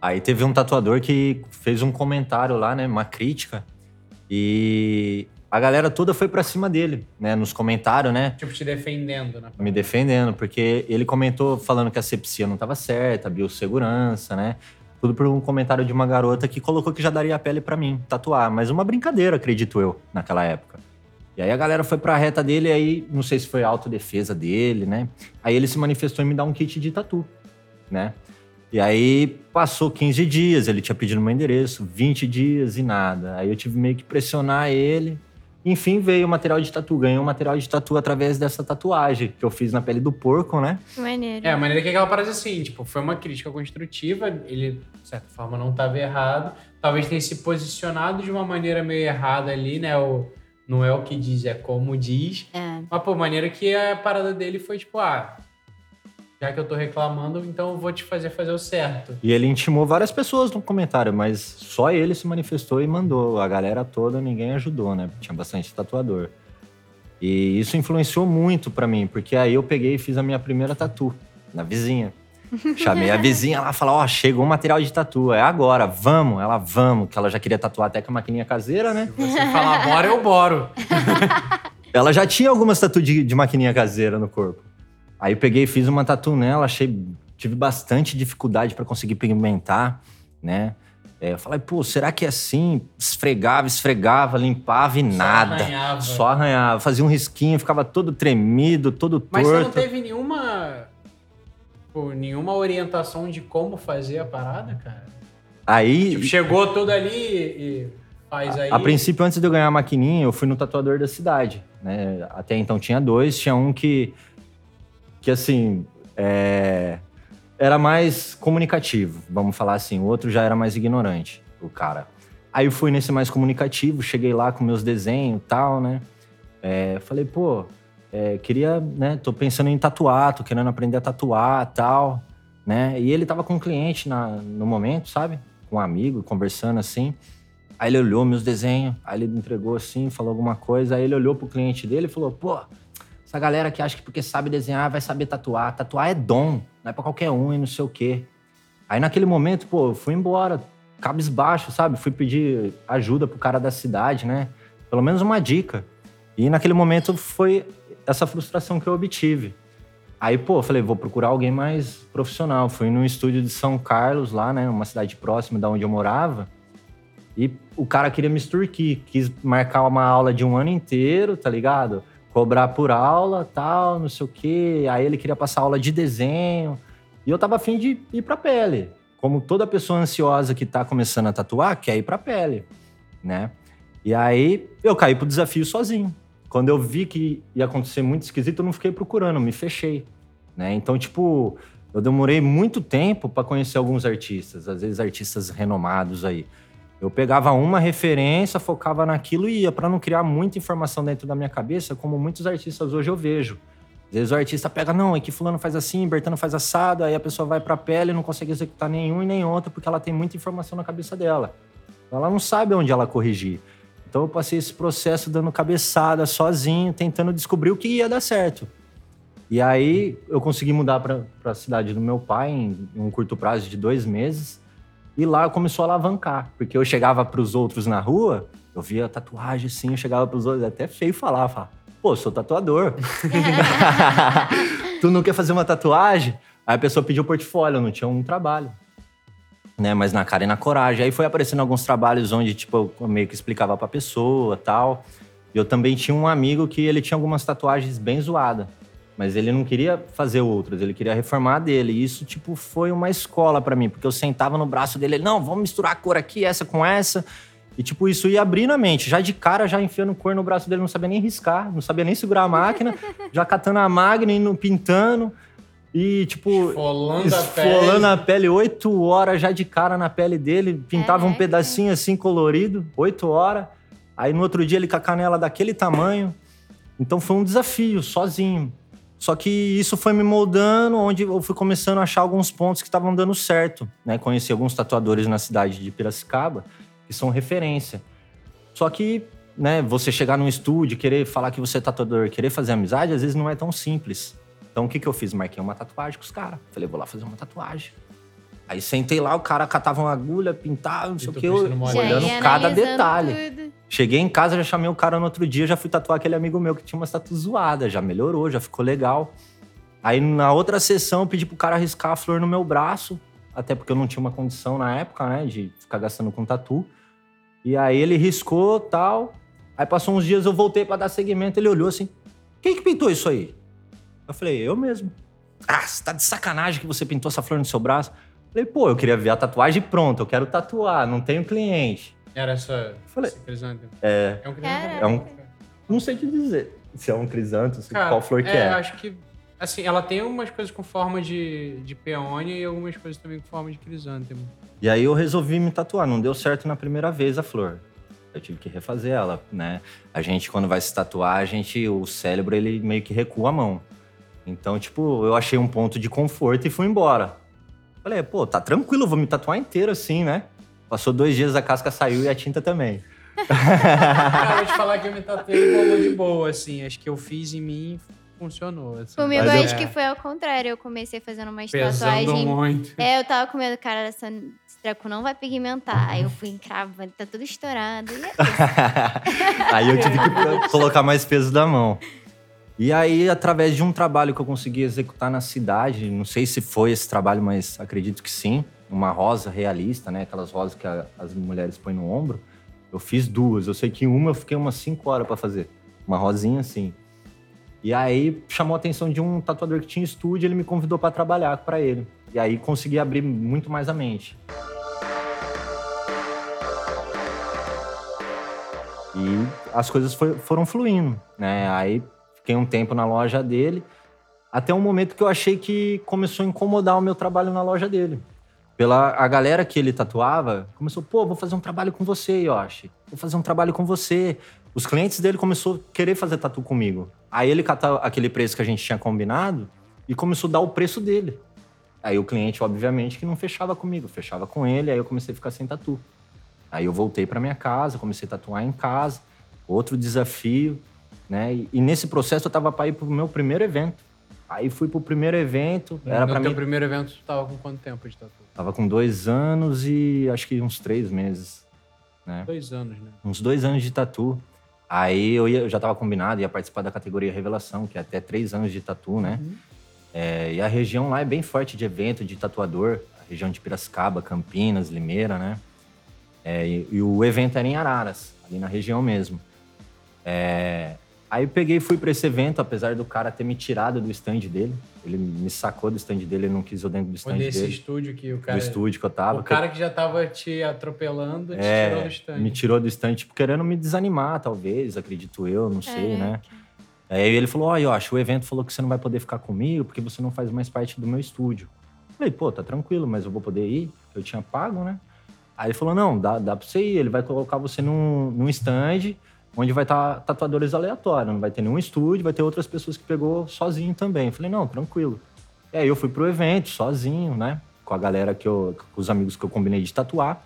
[SPEAKER 4] Aí teve um tatuador que fez um comentário lá, né, uma crítica, e a galera toda foi pra cima dele, né, nos comentários, né,
[SPEAKER 2] Tipo, te defendendo, né?
[SPEAKER 4] me defendendo, porque ele comentou falando que a sepsia não tava certa, a biossegurança, né? Tudo por um comentário de uma garota que colocou que já daria a pele pra mim tatuar, mas uma brincadeira, acredito eu, naquela época. E aí a galera foi pra reta dele, aí não sei se foi autodefesa dele, né? Aí ele se manifestou em me dar um kit de tatu, né? E aí passou 15 dias, ele tinha pedido meu endereço, 20 dias e nada. Aí eu tive meio que pressionar ele. Enfim, veio o material de tatu. Ganhei um material de tatu através dessa tatuagem que eu fiz na pele do porco, né?
[SPEAKER 3] que maneiro.
[SPEAKER 2] É, a maneira que aquela parada assim, tipo, foi uma crítica construtiva, ele, de certa forma, não estava errado. Talvez tenha se posicionado de uma maneira meio errada ali, né? O, não é o que diz, é como diz.
[SPEAKER 3] É.
[SPEAKER 2] Mas, pô, maneira que a parada dele foi, tipo, ah, já que eu tô reclamando, então eu vou te fazer fazer o certo.
[SPEAKER 4] E ele intimou várias pessoas no comentário, mas só ele se manifestou e mandou. A galera toda, ninguém ajudou, né? Tinha bastante tatuador. E isso influenciou muito pra mim, porque aí eu peguei e fiz a minha primeira tatu na vizinha. <laughs> Chamei a vizinha lá, falou: Ó, chegou o material de tatu, é agora, vamos. Ela, vamos, que ela já queria tatuar até com a maquininha caseira, né?
[SPEAKER 2] Você falar bora, eu boro. <laughs>
[SPEAKER 4] Ela já tinha algumas tatu de, de maquininha caseira no corpo. Aí eu peguei e fiz uma tatu nela, achei. Tive bastante dificuldade pra conseguir pigmentar, né? É, eu falei, pô, será que é assim? Esfregava, esfregava, limpava e nada.
[SPEAKER 2] arranhava.
[SPEAKER 4] Só arranhava. Fazia um risquinho, ficava todo tremido, todo torto.
[SPEAKER 2] Mas você não teve nenhuma. Pô, nenhuma orientação de como fazer a parada, cara?
[SPEAKER 4] Aí,
[SPEAKER 2] Tipo, chegou tudo ali e faz aí.
[SPEAKER 4] a princípio, antes de eu ganhar a maquininha, eu fui no tatuador da cidade, né? Até então tinha dois, tinha um que, que assim, é, era mais comunicativo, vamos falar assim. O outro já era mais ignorante, o cara. Aí eu fui nesse mais comunicativo, cheguei lá com meus desenhos e tal, né? É, falei, pô, é, queria, né? Tô pensando em tatuar, tô querendo aprender a tatuar tal, né? E ele tava com um cliente na, no momento, sabe? Com um amigo, conversando assim. Aí ele olhou meus desenhos, aí ele entregou assim, falou alguma coisa. Aí ele olhou pro cliente dele e falou: pô, essa galera que acha que porque sabe desenhar vai saber tatuar. Tatuar é dom, não é pra qualquer um e não sei o quê. Aí naquele momento, pô, eu fui embora, cabisbaixo, sabe? Fui pedir ajuda pro cara da cidade, né? Pelo menos uma dica. E naquele momento foi essa frustração que eu obtive. Aí, pô, falei, vou procurar alguém mais profissional. Fui no estúdio de São Carlos, lá, né? Uma cidade próxima da onde eu morava. E o cara queria me extorquir, quis marcar uma aula de um ano inteiro, tá ligado? Cobrar por aula, tal, não sei o quê. Aí ele queria passar aula de desenho. E eu tava afim de ir pra pele. Como toda pessoa ansiosa que tá começando a tatuar, quer ir pra pele, né? E aí eu caí pro desafio sozinho. Quando eu vi que ia acontecer muito esquisito, eu não fiquei procurando, me fechei, né? Então, tipo, eu demorei muito tempo para conhecer alguns artistas, às vezes artistas renomados aí. Eu pegava uma referência, focava naquilo e ia para não criar muita informação dentro da minha cabeça, como muitos artistas hoje eu vejo. Às vezes o artista pega, não, é que fulano faz assim, Bertano faz assado, aí a pessoa vai pra pele e não consegue executar nenhum e nem outro, porque ela tem muita informação na cabeça dela. Ela não sabe onde ela corrigir. Então eu passei esse processo dando cabeçada sozinho, tentando descobrir o que ia dar certo. E aí eu consegui mudar para a cidade do meu pai em, em um curto prazo de dois meses. E lá começou a alavancar, porque eu chegava para os outros na rua, eu via tatuagem assim, eu chegava para os outros, é até feio falar, falar, pô, sou tatuador. <laughs> tu não quer fazer uma tatuagem? Aí a pessoa pediu portfólio, não tinha um trabalho. Né, mas na cara e na coragem. Aí foi aparecendo alguns trabalhos onde, tipo, eu meio que explicava pra pessoa tal. E eu também tinha um amigo que ele tinha algumas tatuagens bem zoadas. Mas ele não queria fazer outras, ele queria reformar a dele. E isso, tipo, foi uma escola pra mim. Porque eu sentava no braço dele, ele, não, vamos misturar a cor aqui, essa com essa. E, tipo, isso ia abrindo a mente. Já de cara, já enfiando cor no braço dele, não sabia nem riscar, não sabia nem segurar a máquina. <laughs> já catando a máquina, indo pintando. E, tipo,
[SPEAKER 2] Esfolando a
[SPEAKER 4] esfolando
[SPEAKER 2] pele.
[SPEAKER 4] a pele oito horas já de cara na pele dele. Pintava um
[SPEAKER 3] Caraca.
[SPEAKER 4] pedacinho assim colorido, oito horas. Aí no outro dia ele com a canela daquele tamanho. Então foi um desafio, sozinho. Só que isso foi me moldando, onde eu fui começando a achar alguns pontos que estavam dando certo, né? Conheci alguns tatuadores na cidade de Piracicaba que são referência. Só que, né, você chegar num estúdio, querer falar que você é tatuador, querer fazer amizade, às vezes não é tão simples. Então o que, que eu fiz? Marquei uma tatuagem com os caras. Falei, vou lá fazer uma tatuagem. Aí sentei lá, o cara catava uma agulha, pintava, não sei o que, eu olhando cada detalhe.
[SPEAKER 3] tudo.
[SPEAKER 4] Cheguei em casa, já chamei o cara no outro dia, já fui tatuar aquele amigo meu que tinha uma tatu zoada, já melhorou, já ficou legal. Aí na outra sessão eu pedi pro cara riscar a flor no meu braço, até porque eu não tinha uma condição na época, né, de ficar gastando com tatu. E aí ele riscou tal. Aí passou uns dias, eu voltei pra dar seguimento, ele olhou assim: quem que pintou isso aí? Eu falei, eu mesmo. Ah, você tá de sacanagem que você pintou essa flor no seu braço? Eu falei, pô, eu queria ver a tatuagem pronta, eu quero tatuar, não tenho cliente.
[SPEAKER 2] Era essa.
[SPEAKER 4] Falei.
[SPEAKER 2] esse crisântemo.
[SPEAKER 4] É,
[SPEAKER 2] É um crisântemo.
[SPEAKER 4] É um- não sei te dizer se é um crisanto, se
[SPEAKER 2] Cara,
[SPEAKER 4] qual flor que
[SPEAKER 2] é,
[SPEAKER 4] é.
[SPEAKER 2] acho que. Assim, ela tem algumas coisas com forma de, de peônia e algumas coisas também com forma de crisântemo.
[SPEAKER 4] E aí eu resolvi me tatuar. Não deu certo na primeira vez a flor. Eu tive que refazer ela, né? A gente, quando vai se tatuar, a gente, o cérebro, ele meio que recua a mão. Então, tipo, eu achei um ponto de conforto e fui embora. Falei, pô, tá tranquilo, vou me tatuar inteiro assim, né? Passou dois dias, a casca saiu e a tinta também.
[SPEAKER 2] Cara, vou te falar que eu me tatuei e rolou de boa, assim. Acho que eu fiz em mim funcionou. Assim.
[SPEAKER 3] Comigo,
[SPEAKER 4] Mas eu-
[SPEAKER 3] acho que foi ao contrário. Eu comecei fazendo umas
[SPEAKER 2] Pesando
[SPEAKER 3] tatuagens.
[SPEAKER 2] muito.
[SPEAKER 3] É, eu tava com medo, cara, essa, esse treco não vai pigmentar. Aí eu fui encravando, tá tudo estourado. E é isso. <laughs>
[SPEAKER 4] aí eu tive que <laughs> colocar mais peso da mão. E aí, através de um trabalho que eu consegui executar na cidade, não sei se foi esse trabalho, mas acredito que sim, uma rosa realista, né? Aquelas rosas que a- as mulheres põem no ombro. Eu fiz duas. Eu sei que uma eu fiquei umas cinco horas pra fazer. Uma rosinha assim. E aí chamou a atenção de um tatuador que tinha estúdio, ele me convidou pra trabalhar pra ele. E aí consegui abrir muito mais a mente. E as coisas foi- foram fluindo, né? Aí fiquei um tempo na loja dele, até um momento que eu achei que começou a incomodar o meu trabalho na loja dele. Pela a galera que ele tatuava, começou, pô, vou fazer um trabalho com você, Yoshi. Vou fazer um trabalho com você. Os clientes dele começou a querer fazer tatu comigo. Aí ele catou aquele preço que a gente tinha combinado e começou a dar o preço dele. Aí o cliente, obviamente, que não fechava comigo, fechava com ele, aí eu comecei a ficar sem tatu. Aí eu voltei para minha casa, comecei a tatuar em casa, outro desafio, né? E, e nesse processo eu tava para ir pro meu primeiro evento. Aí fui pro primeiro evento, era
[SPEAKER 2] no
[SPEAKER 4] para
[SPEAKER 2] teu
[SPEAKER 4] mim,
[SPEAKER 2] primeiro evento, tu tava com quanto tempo de tatu?
[SPEAKER 4] tava com dois anos e acho que uns três meses, né?
[SPEAKER 2] Dois anos, né?
[SPEAKER 4] Uns dois anos de tatu. Aí eu, ia- eu já tava combinado, ia participar da categoria Revelação, que é até três anos de tatu, né?
[SPEAKER 2] Uhum.
[SPEAKER 4] É, e a região lá é bem forte de evento, de tatuador. A região de Piracicaba, Campinas, Limeira, né? É, e, e o evento era em Araras, ali na região mesmo. É, aí eu peguei e fui para esse evento, apesar do cara ter me tirado do stand dele. Ele me sacou do stand dele, ele não quis eu dentro do
[SPEAKER 2] Foi
[SPEAKER 4] stand
[SPEAKER 2] nesse
[SPEAKER 4] dele.
[SPEAKER 2] estúdio que o
[SPEAKER 4] Do
[SPEAKER 2] cara.
[SPEAKER 4] estúdio que eu tava.
[SPEAKER 2] o
[SPEAKER 4] que eu-
[SPEAKER 2] cara que já tava te atropelando te
[SPEAKER 4] é,
[SPEAKER 2] tirou do stand.
[SPEAKER 4] me tirou do stand, tipo, querendo me desanimar, talvez, acredito eu, não sei, né?
[SPEAKER 3] Caraca.
[SPEAKER 4] Aí ele falou: Ó, Yoshi, o evento falou que você não vai poder ficar comigo porque você não faz mais parte do meu estúdio. Falei, pô, tá tranquilo, mas eu vou poder ir, eu tinha pago, né? Aí ele falou: não, dá, dá pra você ir, ele vai colocar você num, num stand onde vai estar tatuadores aleatórios, não vai ter nenhum estúdio, vai ter outras pessoas que pegou sozinho também. Falei, não, tranquilo. E aí eu fui pro evento, sozinho, né? Com a galera que eu. com os amigos que eu combinei de tatuar.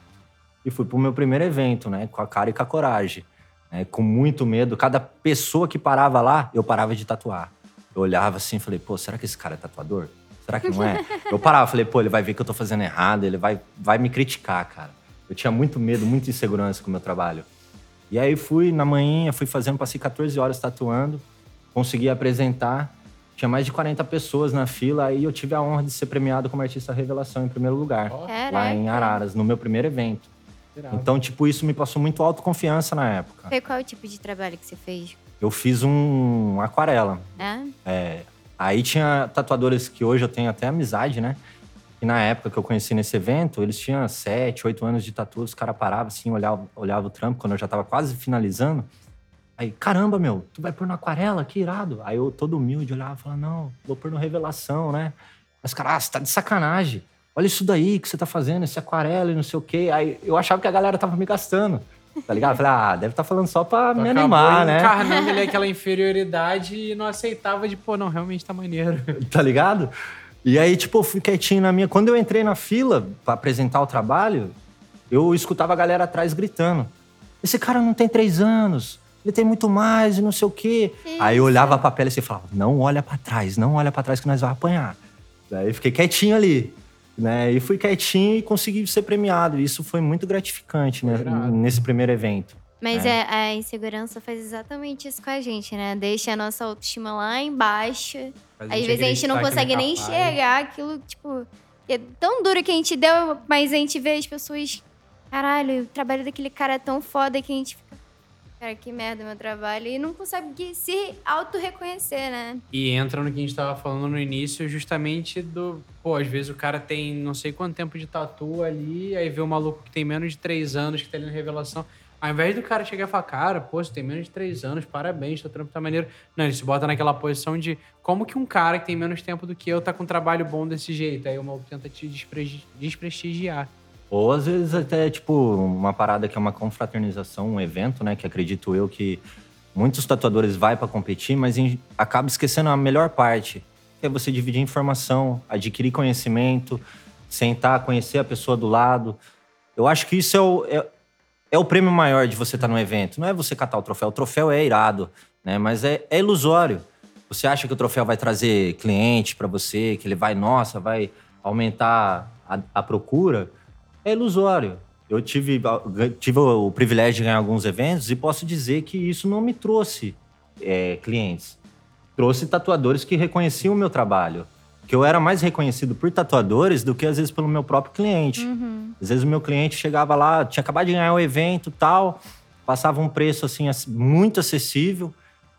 [SPEAKER 4] E fui pro meu primeiro evento, né? Com a cara e com a coragem. né, com muito medo. Cada pessoa que parava lá, eu parava de tatuar. Eu olhava assim e falei, pô, será que esse cara é tatuador? Será que não é? <laughs> eu parava, falei, pô, ele vai ver que eu tô fazendo errado, ele vai, vai me criticar, cara. Eu tinha muito medo, muita insegurança com o meu trabalho. E aí fui na manhã, fui fazendo, passei 14 horas tatuando, consegui apresentar. Tinha mais de 40 pessoas na fila, aí eu tive a honra de ser premiado como artista revelação em primeiro lugar, lá em. Araras, no meu primeiro evento. Então, tipo, isso me passou muito autoconfiança na época.
[SPEAKER 3] Foi qual o tipo de trabalho que você fez?
[SPEAKER 4] Eu fiz um aquarela.
[SPEAKER 3] É?
[SPEAKER 4] É, aí tinha tatuadores que hoje eu tenho até amizade, né? E na época que eu conheci nesse evento, eles tinham sete, oito anos de tatu, os caras paravam assim, olhavam olhava o trampo, quando eu já tava quase finalizando. Aí, caramba, meu, tu vai pôr no aquarela? Que irado. Aí eu, todo humilde, olhava e falava, não, vou pôr no revelação, né? Mas, cara, ah, você tá de sacanagem. Olha isso daí que você tá fazendo, esse aquarela e não sei o quê. Aí eu achava que a galera tava me gastando. Tá ligado? Falei, ah, deve estar falando só pra me animar, né?
[SPEAKER 2] encarnando ele aquela inferioridade e não aceitava de, pô, não, realmente tá maneiro. <laughs>
[SPEAKER 4] tá ligado? E aí, tipo, eu fui quietinho na minha. Quando eu entrei na fila pra apresentar o trabalho, eu escutava a galera atrás gritando: Esse cara não tem três anos, ele tem muito mais e não sei o quê.
[SPEAKER 3] Que
[SPEAKER 4] aí eu
[SPEAKER 3] isso?
[SPEAKER 4] olhava pra pele e falava: Não olha pra trás, não olha pra trás que nós vamos apanhar. Daí fiquei quietinho ali. Né? E fui quietinho e consegui ser premiado. E Isso foi muito gratificante né? Nesse primeiro evento.
[SPEAKER 3] Mas
[SPEAKER 4] É.
[SPEAKER 3] é, a insegurança faz exatamente isso com a gente, né? Deixa a nossa autoestima lá embaixo. Às vezes a gente não consegue nem
[SPEAKER 2] capaz.
[SPEAKER 3] enxergar aquilo, tipo, é tão duro que a gente deu, mas a gente vê as pessoas. Caralho, o trabalho daquele cara é tão foda que a gente fica. Cara, que merda meu trabalho. E não consegue se auto-reconhecer, né?
[SPEAKER 2] E entra no que a gente tava falando no início, justamente do. Pô, às vezes o cara tem não sei quanto tempo de tatu ali, aí vê o maluco que tem menos de três anos, que tá ali na revelação. Ao invés do cara chegar e falar, cara, pô, você tem menos de três anos, parabéns, teu trampo tá maneiro. Não, ele se bota naquela posição de como que um cara que tem menos tempo do que eu tá com um trabalho bom desse jeito? Aí o maluco tenta te despre- desprestigiar.
[SPEAKER 4] Ou às vezes até, tipo, uma parada que é uma confraternização, um evento, né? Que acredito eu que muitos tatuadores vai para competir, mas acaba esquecendo a melhor parte, que é você dividir informação, adquirir conhecimento, sentar, conhecer a pessoa do lado. Eu acho que isso é o, é, é o prêmio maior de você estar no evento. Não é você catar o troféu. O troféu é irado, né? Mas é, é ilusório. Você acha que o troféu vai trazer cliente para você, que ele vai, nossa, vai aumentar a, a procura? É ilusório. Eu tive, tive o privilégio de ganhar alguns eventos e posso dizer que isso não me trouxe é, clientes. Trouxe tatuadores que reconheciam o meu trabalho. Que eu era mais reconhecido por tatuadores do que às vezes pelo meu próprio cliente. Às vezes o meu cliente chegava lá, tinha acabado de ganhar o evento tal, passava um preço assim ass- muito acessível.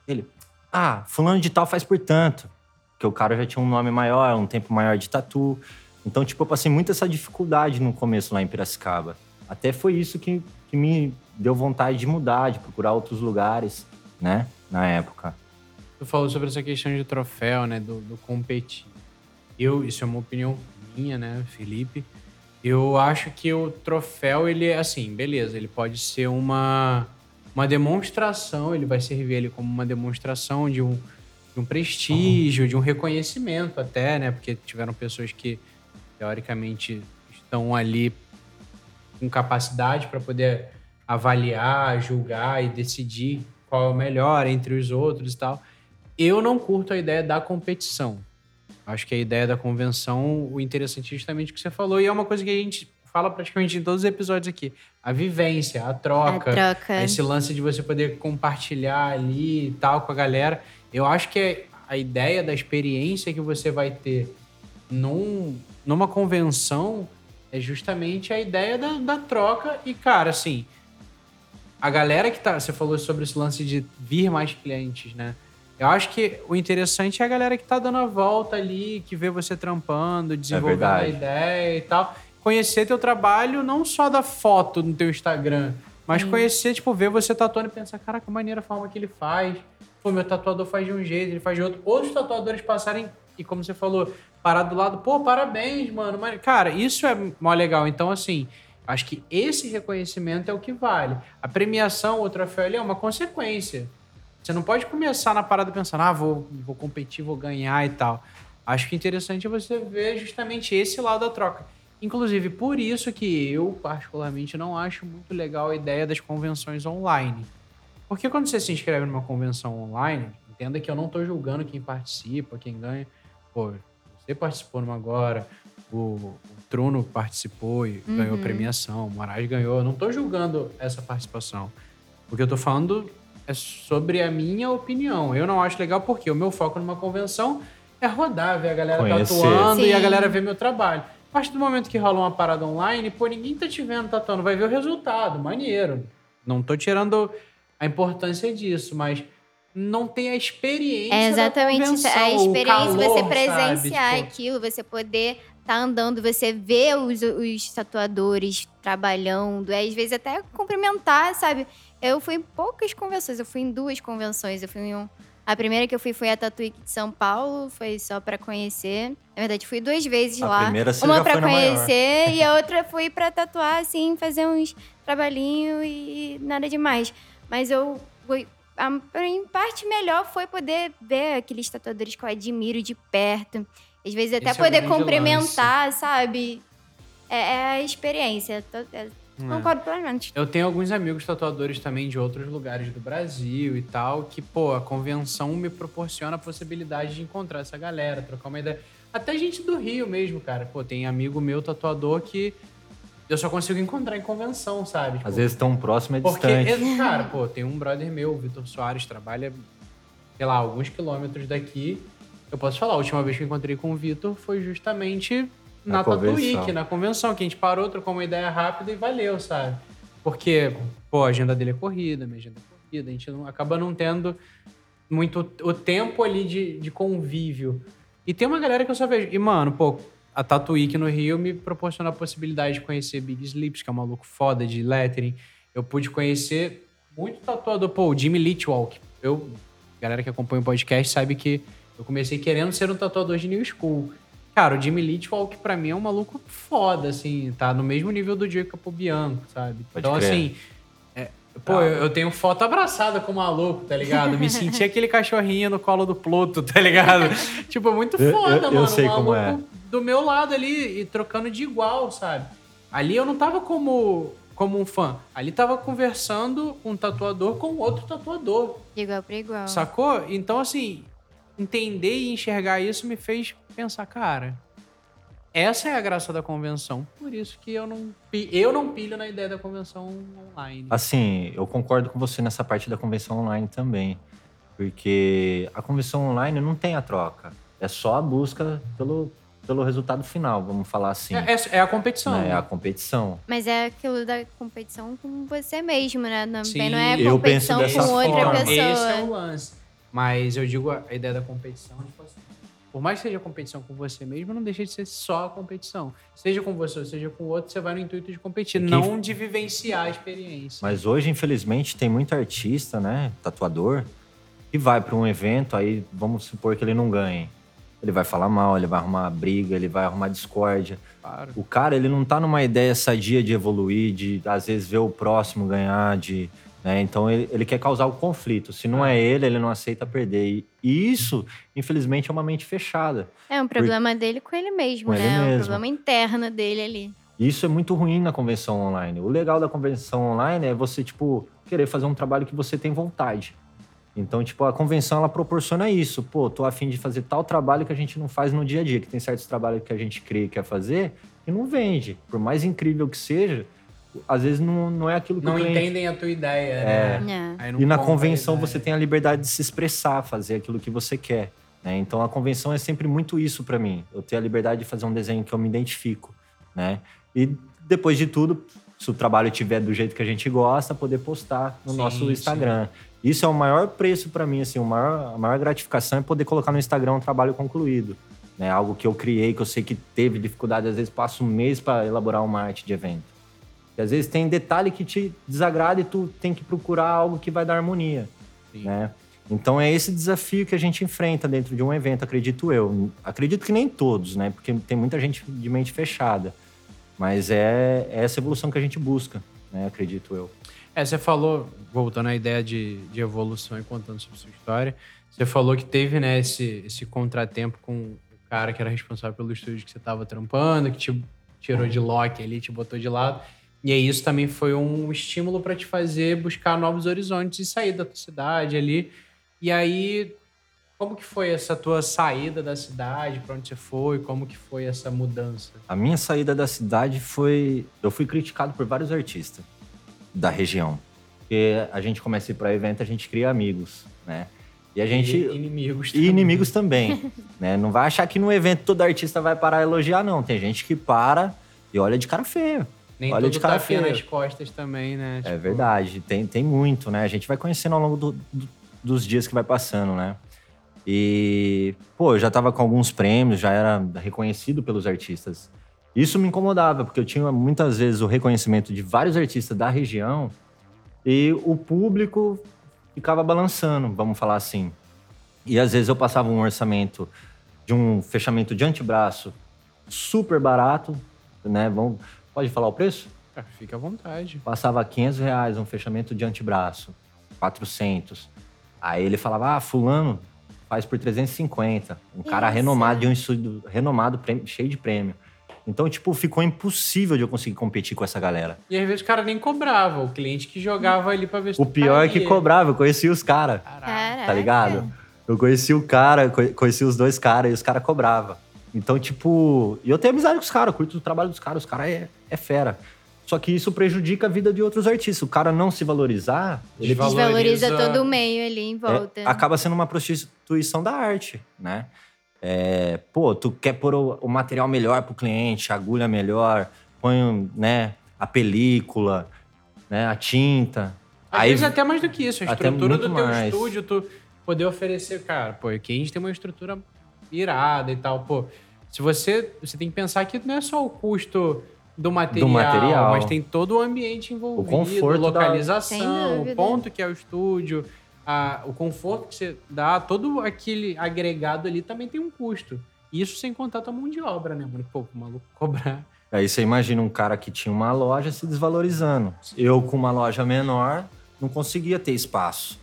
[SPEAKER 4] Ele, ah, fulano de tal faz por tanto. Porque o cara já tinha um nome maior, um tempo maior de tatu. Então, tipo, eu passei muito essa dificuldade no começo lá em Piracicaba. Até foi isso que, que me deu vontade de mudar, de procurar outros lugares, né? Na época.
[SPEAKER 2] Tu falou sobre essa questão de troféu, né? Do, do competir. Eu, isso é uma opinião minha, né, Felipe? Eu acho que o troféu, ele é assim, beleza, ele pode ser uma, uma demonstração, ele vai servir ele como uma demonstração de um, de um prestígio, de um reconhecimento até, né? Porque tiveram pessoas que, teoricamente, estão ali com capacidade para poder avaliar, julgar e decidir qual é o melhor entre os outros e tal. Eu não curto a ideia da competição. Acho que a ideia da convenção, o interessante é justamente o que você falou, e é uma coisa que a gente fala praticamente em todos os episódios aqui. A vivência, a troca,
[SPEAKER 3] A troca.
[SPEAKER 2] esse lance de você poder compartilhar ali e tal com a galera. Eu acho que é a ideia da experiência que você vai ter num, numa convenção é justamente a ideia da, da troca. E, cara, assim, a galera que tá. Você falou sobre esse lance de vir mais clientes, né? Eu acho que o interessante é a galera que tá dando a volta ali, que vê você trampando, desenvolvendo a ideia e tal. Conhecer teu trabalho não só da foto no teu Instagram, mas conhecer, tipo, ver você tatuando e pensar, caraca, que maneira a forma que ele faz. Pô, meu tatuador faz de um jeito, ele faz de outro. Outros tatuadores passarem e, como você falou, parar do lado, pô, parabéns, mano. Mas, cara, isso é mó legal. Então, assim, acho que esse reconhecimento é o que vale. A premiação, o troféu ali é uma consequência. Você não pode começar na parada pensando, ah, vou, vou competir, vou ganhar e tal. Acho que interessante é você ver justamente esse lado da troca. Inclusive, por isso que eu, particularmente, não acho muito legal a ideia das convenções online. Porque quando você se inscreve numa convenção online, entenda que eu não estou julgando quem participa, quem ganha. Pô, você participou numa agora, o, o Truno participou e ganhou premiação, o Moraes ganhou. Eu não estou julgando essa participação. O que eu tô falando é sobre a minha opinião. Eu não acho legal porque o meu foco numa convenção é rodar, ver a galera
[SPEAKER 4] Conhecer.
[SPEAKER 2] tatuando e a galera ver meu trabalho. A partir do momento que rola uma parada online, pô, ninguém tá te vendo tatuando, vai ver o resultado, maneiro. Não tô tirando a importância disso, mas não tem a experiência
[SPEAKER 3] É exatamente
[SPEAKER 2] da
[SPEAKER 3] isso.
[SPEAKER 2] convenção,
[SPEAKER 3] A
[SPEAKER 2] o
[SPEAKER 3] experiência,
[SPEAKER 2] calor,
[SPEAKER 3] você presenciar
[SPEAKER 2] sabe? Tipo,
[SPEAKER 3] aquilo, você poder estar andando, você ver os, os tatuadores trabalhando, é, às vezes até cumprimentar, sabe? Eu fui em poucas convenções, eu fui em duas convenções, eu fui em um, A primeira que eu fui foi a Tatuíque de São Paulo, foi só pra conhecer. Na verdade, fui duas vezes
[SPEAKER 4] A
[SPEAKER 3] lá.
[SPEAKER 4] primeira você
[SPEAKER 3] Uma
[SPEAKER 4] maior.
[SPEAKER 3] conhecer e a outra fui pra tatuar, assim, fazer uns trabalhinhos e nada demais. Mas eu fui. A mim, parte melhor foi poder ver aqueles tatuadores que eu admiro de perto. Às vezes até
[SPEAKER 2] Esse é
[SPEAKER 3] poder
[SPEAKER 2] grande
[SPEAKER 3] cumprimentar, sabe? É, é a experiência. É,
[SPEAKER 2] É.
[SPEAKER 3] Concordo plenamente.
[SPEAKER 2] Eu tenho alguns amigos tatuadores também de outros lugares do Brasil e tal, que, pô, a convenção me proporciona a possibilidade de encontrar essa galera, trocar uma ideia. Até gente do Rio mesmo, cara. Pô, tem amigo meu tatuador que eu só consigo encontrar em convenção, sabe? Tipo,
[SPEAKER 4] Às vezes tão próximo é
[SPEAKER 2] Porque,
[SPEAKER 4] distante.
[SPEAKER 2] é, cara, pô, tem um brother meu, o Vitor Soares, trabalha, sei lá, alguns quilômetros daqui. Eu posso falar, a última vez que eu encontrei com o Vitor foi justamente na,
[SPEAKER 4] Na.
[SPEAKER 2] Tatuíque, na convenção, que a gente parou, trocou uma ideia rápida e valeu, sabe? Porque, pô, a agenda dele é corrida, minha agenda é corrida, a gente não, acaba não tendo muito o tempo ali de, de convívio. E tem uma galera que eu só vejo. E, mano, pô, a Tatuíque no Rio me proporcionou a possibilidade de conhecer Big Sleeps, que é um maluco foda de lettering. Eu pude conhecer muito tatuador. Pô, o Jimmy Litwalk. Eu, galera que acompanha o podcast sabe que eu comecei querendo ser um tatuador de New School. Cara, o Jimmy Litwalk pra mim é um maluco foda, assim. Tá no mesmo nível do Jacopo Bianco, sabe?
[SPEAKER 4] Pode
[SPEAKER 2] então,
[SPEAKER 4] crer.
[SPEAKER 2] assim... é, Pô, eu, eu tenho foto abraçada com o maluco, tá ligado? Me senti aquele cachorrinho no colo do Pluto, tá ligado? <laughs> tipo, muito
[SPEAKER 4] Eu-
[SPEAKER 2] foda,
[SPEAKER 4] eu- eu
[SPEAKER 2] mano.
[SPEAKER 4] sei
[SPEAKER 2] o
[SPEAKER 4] como
[SPEAKER 2] maluco do meu lado ali e trocando de igual, sabe? Ali eu não tava como, como um fã. Ali tava conversando um tatuador com outro tatuador.
[SPEAKER 3] De igual pra igual.
[SPEAKER 2] Sacou? Então, assim, entender e enxergar isso me fez pensar, cara, essa é a graça da convenção. Por isso que eu não, eu não pilho na ideia da convenção online.
[SPEAKER 4] Assim, eu concordo com você nessa parte da convenção online também. Porque a convenção online não tem a troca. É só a busca pelo, pelo resultado final, vamos falar assim.
[SPEAKER 2] É, é- é a competição.
[SPEAKER 4] né? É a competição.
[SPEAKER 3] Mas é aquilo da competição com você mesmo, né? Também
[SPEAKER 2] Sim,
[SPEAKER 3] não é
[SPEAKER 4] eu penso
[SPEAKER 3] competição
[SPEAKER 4] dessa
[SPEAKER 3] com outra
[SPEAKER 4] forma.
[SPEAKER 3] pessoa.
[SPEAKER 2] Esse é o lance. Mas eu digo a a ideia da competição, tipo assim, por mais que seja competição com você mesmo, não deixa de ser só a competição. Seja com você ou seja com o outro, você vai no intuito de competir,
[SPEAKER 4] Quem-
[SPEAKER 2] não de vivenciar a experiência.
[SPEAKER 4] Mas hoje, infelizmente, tem muito artista, né? Tatuador, que vai para um evento, aí vamos supor que ele não ganhe. Ele vai falar mal, ele vai arrumar briga, ele vai arrumar discórdia.
[SPEAKER 2] Claro.
[SPEAKER 4] O cara, ele não tá numa ideia sadia de evoluir, de às vezes ver o próximo ganhar, de. Né? Então ele, ele quer causar o conflito. Se não é ele, ele não aceita perder. E isso, infelizmente, é uma mente fechada.
[SPEAKER 3] É um problema dele com ele mesmo,
[SPEAKER 4] Com
[SPEAKER 3] né?
[SPEAKER 4] ele
[SPEAKER 3] É um
[SPEAKER 4] mesmo.
[SPEAKER 3] problema interno dele ali.
[SPEAKER 4] E isso é muito ruim na convenção online. O legal da convenção online é você, tipo, querer fazer um trabalho que você tem vontade. Então, tipo, a convenção ela proporciona isso. Pô, tô afim de fazer tal trabalho que a gente não faz no dia a dia, que tem certos trabalhos que a gente crê que quer fazer e não vende. Por mais incrível que seja, às vezes não, não é aquilo que
[SPEAKER 2] Não
[SPEAKER 4] o cliente...
[SPEAKER 2] entendem a tua ideia,
[SPEAKER 4] É.
[SPEAKER 2] né?
[SPEAKER 3] É.
[SPEAKER 4] E na convenção
[SPEAKER 2] ideia.
[SPEAKER 4] você tem a liberdade de se expressar, fazer aquilo que você quer. né? Então a convenção é sempre muito isso pra mim. Eu ter a liberdade de fazer um desenho que eu me identifico, né? E depois de tudo, se o trabalho tiver do jeito que a gente gosta, poder postar no
[SPEAKER 2] Sim,
[SPEAKER 4] nosso
[SPEAKER 2] sim.
[SPEAKER 4] Instagram. Isso é o maior preço pra mim, assim, o maior, a maior gratificação é poder colocar no Instagram um trabalho concluído. Né? Algo que eu criei, que eu sei que teve dificuldade, às vezes passo um mês para elaborar uma arte de evento. Às vezes tem detalhe que te desagrada e tu tem que procurar algo que vai dar harmonia,
[SPEAKER 2] Sim.
[SPEAKER 4] né? Então é esse desafio que a gente enfrenta dentro de um evento, acredito eu. Acredito que nem todos, né? Porque tem muita gente de mente fechada. Mas é, é essa evolução que a gente busca, né? Acredito eu.
[SPEAKER 2] É, você falou, voltando à ideia de, de evolução e contando sobre sua história, você falou que teve, né, esse, esse contratempo com o cara que era responsável pelo estúdio que você estava trampando, que te tirou de lock ali, te botou de lado. E aí isso também foi um estímulo para te fazer buscar novos horizontes e sair da tua cidade ali. E aí, como que foi essa tua saída da cidade? Para onde você foi? Como que foi essa mudança?
[SPEAKER 4] A minha saída da cidade foi. Eu fui criticado por vários artistas da região. Porque a gente começa a ir para evento, a gente cria amigos, né? E a gente.
[SPEAKER 2] E inimigos
[SPEAKER 4] E
[SPEAKER 2] também.
[SPEAKER 4] inimigos <laughs> também. né? Não vai achar que no evento todo artista vai parar a elogiar, não. Tem gente que para e olha de cara feio.
[SPEAKER 2] Nem tudo
[SPEAKER 4] de feia.
[SPEAKER 2] nas costas também, né?
[SPEAKER 4] É
[SPEAKER 2] Tipo,
[SPEAKER 4] verdade, tem, tem muito, né? A gente vai conhecendo ao longo do- do- dos dias que vai passando, né? E, pô, eu já tava com alguns prêmios, já era reconhecido pelos artistas. Isso me incomodava, porque eu tinha muitas vezes o reconhecimento de vários artistas da região e o público ficava balançando, vamos falar assim. E às vezes eu passava um orçamento de um fechamento de antebraço super barato, né? Vamos, pode falar o preço?
[SPEAKER 2] Ah, fica à vontade.
[SPEAKER 4] Passava 500 reais um fechamento de antebraço, 400. Aí ele falava, ah, fulano faz por 350. Um cara
[SPEAKER 3] Isso.
[SPEAKER 4] renomado de um estúdio renomado, prêmio- cheio de prêmio. Então, tipo, ficou impossível de eu conseguir competir com essa galera.
[SPEAKER 2] E às vezes o cara nem cobrava, o cliente que jogava ali pra ver se
[SPEAKER 4] O
[SPEAKER 2] tu
[SPEAKER 4] pior é que cobrava, eu conhecia os caras. Tá ligado? Eu conheci o cara, co- conheci os dois caras e os caras cobravam. Então, tipo, e eu tenho amizade com os caras, curto o trabalho dos caras, os caras é, é fera. Só que isso prejudica a vida de outros artistas. O cara não se valorizar, ele
[SPEAKER 3] Desvaloriza
[SPEAKER 2] Desvaloriza-
[SPEAKER 3] todo o meio ali em volta.
[SPEAKER 4] é, acaba sendo uma prostituição da arte, né? É, pô, tu quer pôr o, o material melhor pro cliente, a agulha melhor, põe, né, a película, né, a tinta.
[SPEAKER 2] Às vezes até mais do que isso, a estrutura do teu
[SPEAKER 4] mais.
[SPEAKER 2] estúdio, tu poder oferecer, cara, pô, aqui a gente tem uma estrutura irada e tal, pô. Se você, você tem que pensar que não é só o custo do material,
[SPEAKER 4] material.
[SPEAKER 2] mas tem todo o ambiente envolvido,
[SPEAKER 4] conforto da-
[SPEAKER 3] Sem
[SPEAKER 2] localização, o
[SPEAKER 3] dúvida.
[SPEAKER 2] ponto que é o estúdio, a- o conforto que você dá, todo aquele agregado ali também tem um custo. Isso sem contar a mão de obra, né, mano? Pô, o maluco cobrar.
[SPEAKER 4] Aí você imagina um cara que tinha uma loja se desvalorizando. Eu, com uma loja menor, não conseguia ter espaço.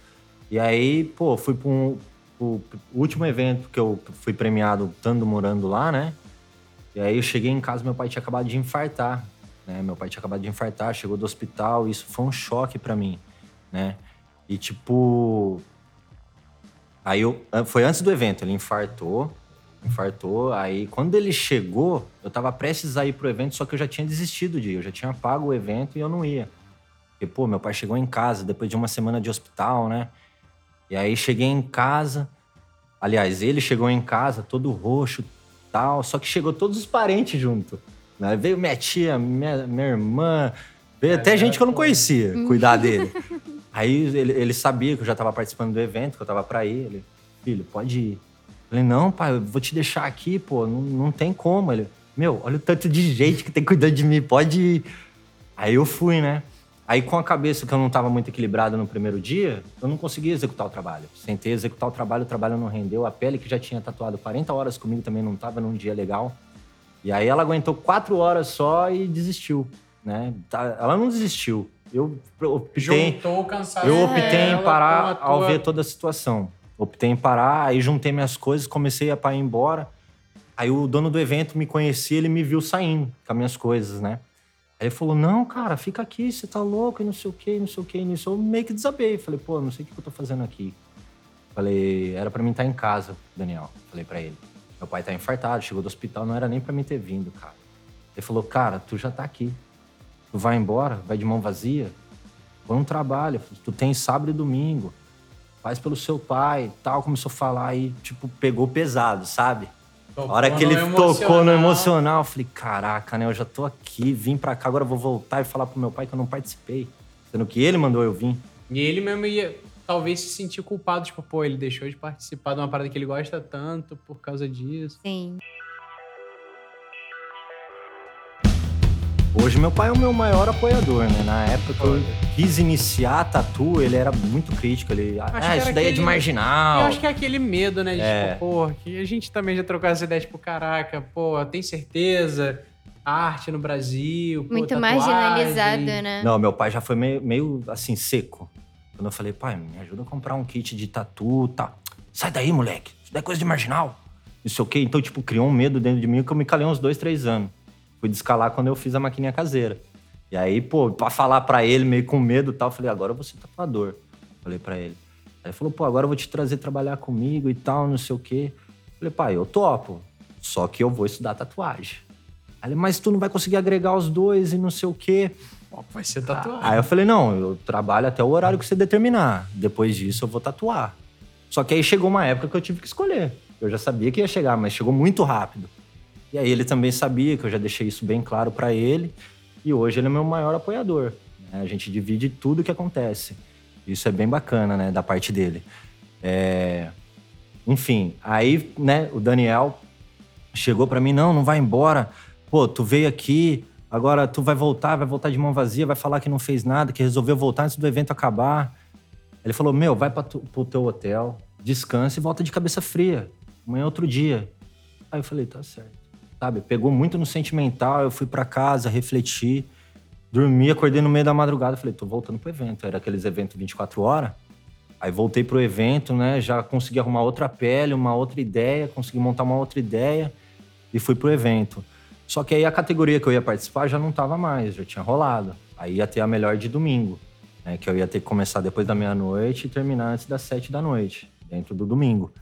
[SPEAKER 4] E aí, pô, fui para um, o último evento que eu fui premiado, estando morando lá, né? E aí eu cheguei em casa, meu pai tinha acabado de infartar, né? Meu pai tinha acabado de infartar, chegou do hospital, isso foi um choque para mim, né? E tipo, aí eu foi antes do evento, ele infartou, infartou, aí quando ele chegou, eu tava prestes a ir pro evento, só que eu já tinha desistido de ir, eu já tinha pago o evento e eu não ia. Porque, pô, meu pai chegou em casa depois de uma semana de hospital, né? E aí cheguei em casa. Aliás, ele chegou em casa todo roxo tal, só que chegou todos os parentes junto. Né? Veio minha tia, minha, minha irmã, veio até gente que eu não conhecia cuidar <laughs> dele. Aí ele, ele sabia que eu já estava participando do evento, que eu tava para ir. Ele, filho, pode ir. Eu falei, não, pai, eu vou te deixar aqui, pô, não, não tem como. Ele, meu, olha o tanto de gente que tem cuidando de mim, pode ir. Aí eu fui, né? Aí com a cabeça que eu não estava muito equilibrada no primeiro dia, eu não conseguia executar o trabalho. Tentei executar o trabalho, o trabalho não rendeu. A pele que já tinha tatuado 40 horas comigo também não estava num dia legal. E aí ela aguentou quatro horas só e desistiu, né? Tá- Ela não desistiu. Eu optei,
[SPEAKER 2] Juntou o cansaço
[SPEAKER 4] eu optei em parar
[SPEAKER 2] tua-
[SPEAKER 4] ao ver toda a situação. Optei em parar, aí juntei minhas coisas, comecei a ir embora. Aí o dono do evento me conhecia, ele me viu saindo com as minhas coisas, né? Aí ele falou: Não, cara, fica aqui, você tá louco, e não sei o quê, e não sei o quê. E nisso eu meio que desabei. Falei: Pô, não sei o que eu tô fazendo aqui. Falei: Era pra mim estar em casa, Daniel. Falei pra ele: Meu pai tá infartado, chegou do hospital, não era nem pra mim ter vindo, cara. Ele falou: Cara, tu já tá aqui. Tu vai embora, vai de mão vazia. Põe um trabalho, tu tem sábado e domingo. Faz pelo seu pai tal. Começou a falar e, tipo, pegou pesado, sabe? A
[SPEAKER 2] Tocou
[SPEAKER 4] hora que
[SPEAKER 2] no
[SPEAKER 4] ele tocou no
[SPEAKER 2] emocional.
[SPEAKER 4] emocional, eu falei, caraca, né? Eu já tô aqui, vim pra cá, agora eu vou voltar e falar pro meu pai que eu não participei. Sendo que ele mandou eu vir.
[SPEAKER 2] E ele mesmo ia talvez se sentir culpado, tipo, pô, ele deixou de participar de uma parada que ele gosta tanto por causa disso.
[SPEAKER 3] Sim.
[SPEAKER 4] Hoje meu pai é o meu maior apoiador, né? Na época que eu quis iniciar a tatu, ele era muito crítico. Ele,
[SPEAKER 2] Acho
[SPEAKER 4] ah,
[SPEAKER 2] que
[SPEAKER 4] isso daí é de
[SPEAKER 2] aquele-
[SPEAKER 4] marginal.
[SPEAKER 2] Eu acho que é aquele medo, né? De,
[SPEAKER 4] É.
[SPEAKER 2] tipo, pô, que a gente também já trocou essa ideia, tipo, caraca, pô, tem certeza? Arte no Brasil, pô,
[SPEAKER 3] Muito
[SPEAKER 2] tatuagem.
[SPEAKER 3] marginalizado, né?
[SPEAKER 4] Não, meu pai já foi meio, meio assim, seco. Quando eu falei, pai, me ajuda a comprar um kit de tatu e tal. Sai daí, moleque. Isso daí é coisa de marginal. Não sei o quê. Então, tipo, criou um medo dentro de mim que eu me calei uns dois, três anos. Fui descalar quando eu fiz a maquininha caseira. E aí, pô, pra falar pra ele, meio com medo e tal, eu falei, agora vou ser tatuador. Falei pra ele. Aí ele falou, pô, agora eu vou te trazer trabalhar comigo e tal, não sei o quê. Falei, pai, eu topo. Só que eu vou estudar tatuagem. Aí ele, mas tu não vai conseguir agregar os dois e não sei o quê.
[SPEAKER 2] Pô, vai ser tatuagem.
[SPEAKER 4] Aí eu falei, não, eu trabalho até o horário que você determinar. Depois disso eu vou tatuar. Só que aí chegou uma época que eu tive que escolher. Eu já sabia que ia chegar, mas chegou muito rápido. E aí ele também sabia que eu já deixei isso bem claro pra ele. E hoje ele é meu maior apoiador. né? A gente divide tudo que acontece. Isso é bem bacana, né, da parte dele. É, Enfim, aí, né, o Daniel chegou pra mim, não, não vai embora. Pô, tu veio aqui, agora tu vai voltar, vai voltar de mão vazia, vai falar que não fez nada, que resolveu voltar antes do evento acabar. Ele falou, meu, vai tu, pro teu hotel, descansa e volta de cabeça fria. Amanhã é outro dia. Aí eu falei, tá certo. Sabe, pegou muito no sentimental, eu fui para casa, refleti, dormi, acordei no meio da madrugada, falei, tô voltando pro evento. Era aqueles eventos 24 horas. Aí voltei pro evento, né? Já consegui arrumar outra pele, uma outra ideia, consegui montar uma outra ideia e fui pro evento. Só que aí a categoria que eu ia participar já não tava mais, já tinha rolado. Aí ia ter a melhor de domingo, né? Que eu ia ter que começar depois da meia-noite e terminar antes das sete da noite, dentro do domingo.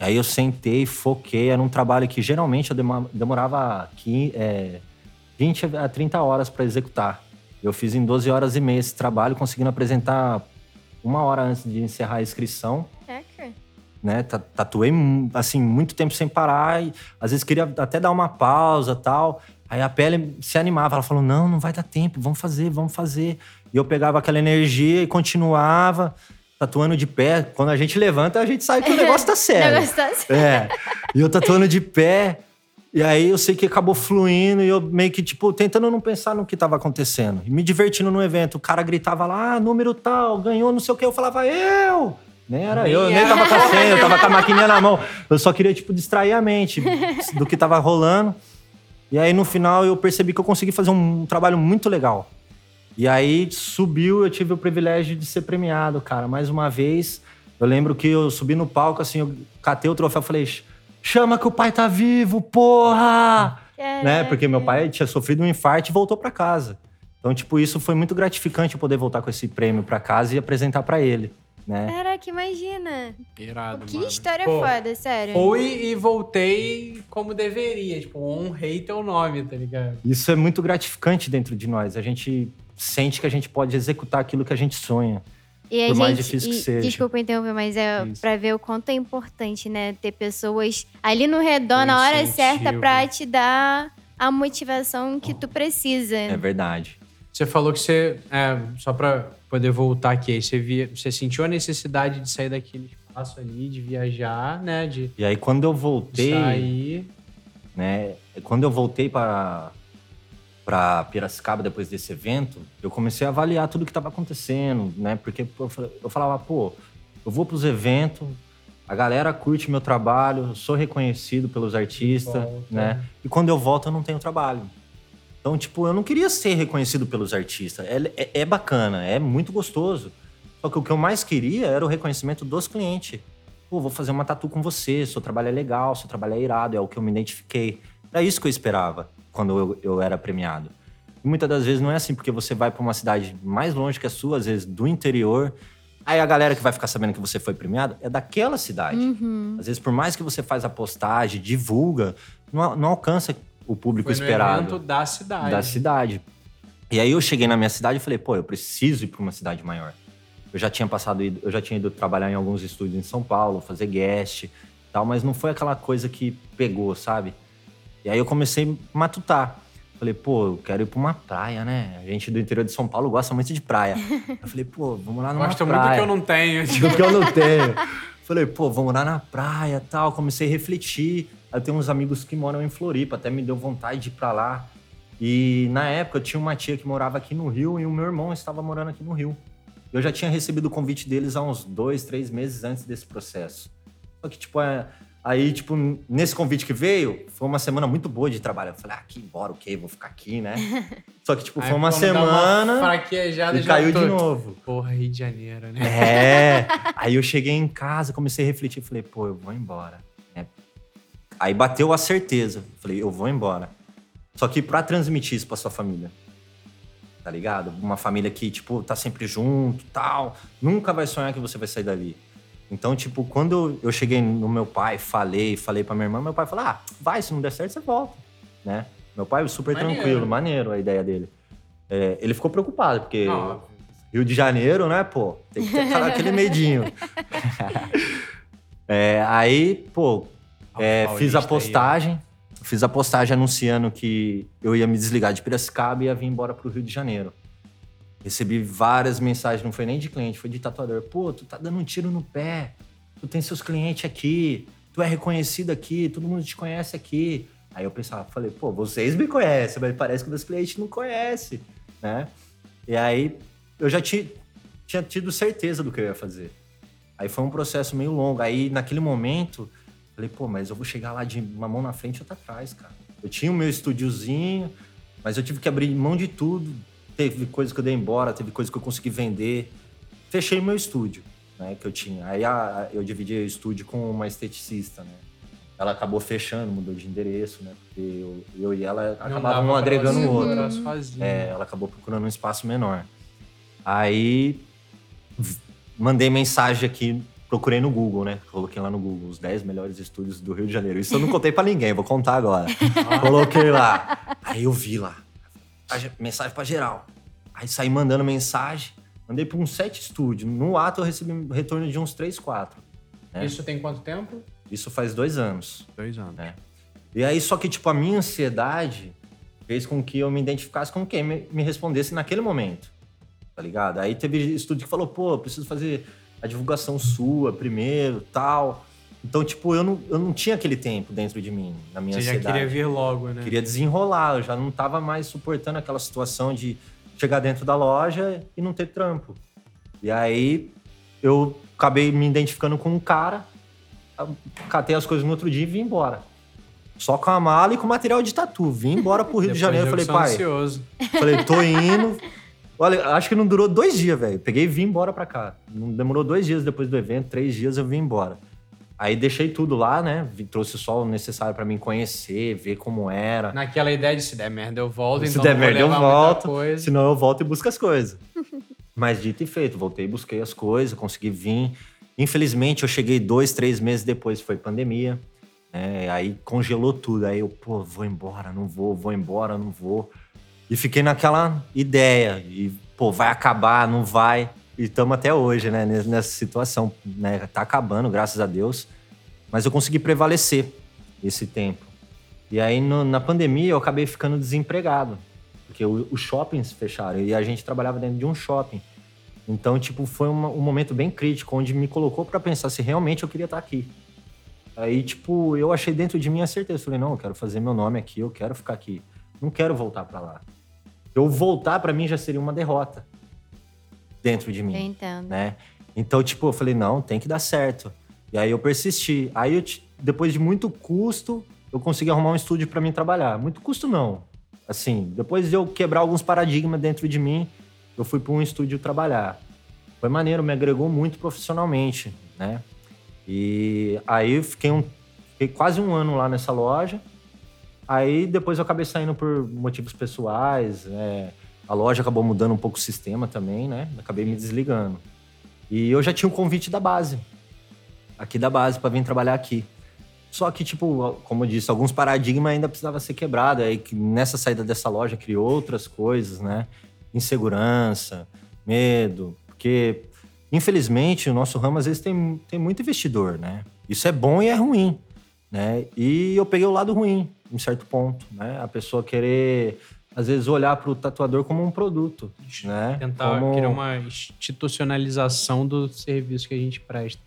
[SPEAKER 4] Aí eu sentei, foquei, era um trabalho que geralmente eu demorava aqui, é, 20 a 30 horas para executar. Eu fiz em 12 horas e meia esse trabalho, conseguindo apresentar uma hora antes de encerrar a inscrição.
[SPEAKER 3] É,
[SPEAKER 4] né? Tatuei assim muito tempo sem parar e às vezes queria até dar uma pausa, tal. Aí a pele se animava, ela falou: "Não, não vai dar tempo, vamos fazer, vamos fazer". E eu pegava aquela energia e continuava tatuando de pé. Quando a gente levanta, a gente sabe que o <laughs> negócio tá sério.
[SPEAKER 3] o negócio tá sério.
[SPEAKER 4] É. E eu tatuando de pé. E aí eu sei que acabou fluindo e eu meio que, tipo, tentando não pensar no que tava acontecendo. E me divertindo no evento. O cara gritava lá, ah, número tal, ganhou não sei o quê. Eu falava, eu! Nem era eu, eu nem tava com a senha, eu tava com a maquininha na mão. Eu só queria, tipo, distrair a mente do que tava rolando. E aí, no final, eu percebi que eu consegui fazer um trabalho muito legal. E aí, subiu, eu tive o privilégio de ser premiado, cara. Mais uma vez, eu lembro que eu subi no palco, assim, eu catei o troféu e falei, chama que o pai tá vivo, porra! Né? Porque meu pai tinha sofrido um infarto e voltou para casa. Então, tipo, isso foi muito gratificante eu poder voltar com esse prêmio para casa e apresentar para ele né?
[SPEAKER 3] Caraca, imagina.
[SPEAKER 2] Irado,
[SPEAKER 3] que
[SPEAKER 2] mano.
[SPEAKER 3] história Pô, foda, sério.
[SPEAKER 2] Fui e voltei como deveria. Tipo, honrei teu nome, tá ligado?
[SPEAKER 4] Isso é muito gratificante dentro de nós. A gente sente que a gente pode executar aquilo que a gente sonha.
[SPEAKER 3] E
[SPEAKER 4] por
[SPEAKER 3] a
[SPEAKER 4] mais
[SPEAKER 3] gente,
[SPEAKER 4] difícil
[SPEAKER 3] e,
[SPEAKER 4] que seja.
[SPEAKER 3] Desculpa interromper, mas é Isso. pra ver o quanto é importante, né? Ter pessoas ali no redor, na hora certa, pra te dar a motivação que tu precisa.
[SPEAKER 4] É verdade.
[SPEAKER 2] Você falou que você, é, só pra poder voltar aqui, aí você, via, você sentiu a necessidade de sair daquele espaço ali, de viajar, né? De,
[SPEAKER 4] e aí quando eu voltei,
[SPEAKER 2] sair...
[SPEAKER 4] né? Quando eu voltei para para Piracicaba depois desse evento, eu comecei a avaliar tudo que estava acontecendo, né? Porque eu falava, pô, eu vou para os eventos, a galera curte meu trabalho, sou reconhecido pelos artistas, né? E quando eu volto eu não tenho trabalho. Então, tipo, eu não queria ser reconhecido pelos artistas. É, é, é, bacana, é muito gostoso. Só que o que eu mais queria era o reconhecimento dos clientes. Pô, vou fazer uma tatu com você, seu trabalho é legal, seu trabalho é irado, é o que eu me identifiquei. Era isso que eu esperava quando eu, eu era premiado. E muitas das vezes não é assim, porque você vai para uma cidade mais longe que a sua, às vezes do interior. Aí a galera que vai ficar sabendo que você foi premiado é daquela cidade.
[SPEAKER 3] Uhum.
[SPEAKER 4] Às vezes, por mais que você faz a postagem, divulga, não, não alcança o público
[SPEAKER 2] Foi
[SPEAKER 4] esperado.
[SPEAKER 2] evento da cidade.
[SPEAKER 4] Da cidade. E aí eu cheguei na minha cidade e falei, pô, eu preciso ir para uma cidade maior. Eu já tinha passado, eu já tinha ido trabalhar em alguns estúdios em São Paulo, fazer guest tal, mas não foi aquela coisa que pegou, sabe? E aí eu comecei a matutar. Falei, pô, eu quero ir pra uma praia, né? A gente do interior de São Paulo gosta muito de praia. <laughs> Eu falei, pô, vamos lá numa
[SPEAKER 2] Gosta
[SPEAKER 4] praia.
[SPEAKER 2] muito do que eu não tenho.
[SPEAKER 4] Do que eu não tenho. <laughs> Falei, pô, vamos lá na praia tal. Comecei a refletir. Eu tenho uns amigos que moram em Floripa, até me deu vontade de ir pra lá. E na época eu tinha uma tia que morava aqui no Rio e o meu irmão estava morando aqui no Rio. Eu já tinha recebido o convite deles há uns dois, três meses antes desse processo. Só que, tipo, é, aí, tipo, nesse convite que veio, foi uma semana muito boa de trabalho. Eu falei, ah, que embora, ok, vou ficar aqui, né? <laughs> Só que, tipo, foi uma semana
[SPEAKER 2] uma
[SPEAKER 4] e caiu tô... de novo.
[SPEAKER 2] Porra, Rio de Janeiro, né?
[SPEAKER 4] É. <laughs> aí eu cheguei em casa, comecei a refletir, falei, pô, eu vou embora. Aí bateu a certeza. Falei, eu vou embora. Só que para transmitir isso pra sua família, tá ligado? Uma família que, tipo, tá sempre junto, tal, nunca vai sonhar que você vai sair dali. Então, tipo, quando eu cheguei no meu pai, falei, falei pra minha irmã, meu pai falou: ah, vai, se não der certo, você volta, né? Meu pai super maneiro. tranquilo, maneiro a ideia dele. É, ele ficou preocupado, porque não. Rio de Janeiro, né, pô, tem que ter <laughs> aquele medinho. é, aí, pô, é, fiz a postagem. Aí, fiz a postagem anunciando que eu ia me desligar de Piracicaba e ia vir embora pro Rio de Janeiro. Recebi várias mensagens, não foi nem de cliente, foi de tatuador. Pô, tu tá dando um tiro no pé. Tu tem seus clientes aqui. Tu é reconhecido aqui, todo mundo te conhece aqui. Aí eu pensava, falei, pô, vocês me conhecem, mas parece que meus clientes não conhecem, né? E aí eu já tinha, tinha tido certeza do que eu ia fazer. Aí foi um processo meio longo. Aí, naquele momento, falei, pô, mas eu vou chegar lá de uma mão na frente e outra atrás, cara. Eu tinha o meu estúdiozinho, mas eu tive que abrir mão de tudo. Teve coisa que eu dei embora, teve coisa que eu consegui vender. Fechei meu estúdio, né, que eu tinha. Aí a, eu dividi o estúdio com uma esteticista, né. Ela acabou fechando, mudou de endereço, né, porque eu, eu e ela acabavam um agregando o outro. É, ela acabou procurando um espaço menor. Aí mandei mensagem aqui, procurei no Google, né? Coloquei lá no Google os 10 melhores estúdios do Rio de Janeiro. Isso eu não contei para ninguém, vou contar agora. <laughs> Coloquei lá. Aí eu vi lá. Mensagem para geral. Aí saí mandando mensagem. Mandei para uns sete estúdios. No ato eu recebi um retorno de uns três, quatro.
[SPEAKER 2] Né? Isso tem quanto tempo?
[SPEAKER 4] Isso faz dois anos.
[SPEAKER 2] Dois anos.
[SPEAKER 4] Né? E aí, só que, tipo, a minha ansiedade fez com que eu me identificasse com quem me respondesse naquele momento tá ligado? Aí teve estúdio que falou, pô, preciso fazer a divulgação sua primeiro, tal. Então, tipo, eu não, eu não tinha aquele tempo dentro de mim, na minha
[SPEAKER 2] Você
[SPEAKER 4] ansiedade.
[SPEAKER 2] já queria vir logo, né?
[SPEAKER 4] Queria desenrolar, eu já não tava mais suportando aquela situação de chegar dentro da loja e não ter trampo. E aí, eu acabei me identificando com um cara, catei as coisas no outro dia e vim embora. Só com a mala e com material de tatu. Vim embora pro Rio de <laughs> Janeiro. Falei, pai.
[SPEAKER 2] Ansioso.
[SPEAKER 4] Falei, tô <laughs> indo. Olha, acho que não durou dois dias, velho. Peguei e vim embora pra cá. Não demorou dois dias depois do evento, três dias eu vim embora. Aí deixei tudo lá, né? Trouxe só o necessário para mim conhecer, ver como era.
[SPEAKER 2] Naquela ideia de se der merda eu volto,
[SPEAKER 4] se
[SPEAKER 2] então
[SPEAKER 4] der merda eu volto, senão eu volto e busco as coisas. <laughs> Mas dito e feito, voltei e busquei as coisas, consegui vir. Infelizmente eu cheguei dois, três meses depois, foi pandemia. Né? Aí congelou tudo. Aí eu, pô, vou embora, não vou, vou embora, não vou. E fiquei naquela ideia. E, pô, vai acabar, não vai. E estamos até hoje, né? Nessa situação. Né? Tá acabando, graças a Deus. Mas eu consegui prevalecer esse tempo. E aí, no, na pandemia, eu acabei ficando desempregado. Porque os shoppings fecharam. E a gente trabalhava dentro de um shopping. Então, tipo, foi uma, um momento bem crítico, onde me colocou para pensar se realmente eu queria estar aqui. Aí, tipo, eu achei dentro de mim a certeza. Falei, não, eu quero fazer meu nome aqui, eu quero ficar aqui. Não quero voltar para lá. Eu voltar para mim já seria uma derrota dentro de mim.
[SPEAKER 3] Eu entendo.
[SPEAKER 4] Né? Então, tipo, eu falei, não, tem que dar certo. E aí eu persisti. Aí, eu, depois de muito custo, eu consegui arrumar um estúdio para mim trabalhar. Muito custo não. Assim, depois de eu quebrar alguns paradigmas dentro de mim, eu fui para um estúdio trabalhar. Foi maneiro, me agregou muito profissionalmente, né? E aí eu fiquei, um, fiquei quase um ano lá nessa loja. Aí depois eu acabei saindo por motivos pessoais. É, a loja acabou mudando um pouco o sistema também, né? Acabei me desligando. E eu já tinha um convite da base, aqui da base, para vir trabalhar aqui. Só que, tipo, como eu disse, alguns paradigmas ainda precisavam ser quebrados. Aí nessa saída dessa loja criou outras coisas, né? Insegurança, medo. Porque, infelizmente, o nosso ramo às vezes tem, tem muito investidor, né? Isso é bom e é ruim, né? E eu peguei o lado ruim em certo ponto, né? A pessoa querer às vezes olhar para o tatuador como um produto, né?
[SPEAKER 2] Tentar
[SPEAKER 4] como...
[SPEAKER 2] criar uma institucionalização do serviço que a gente presta,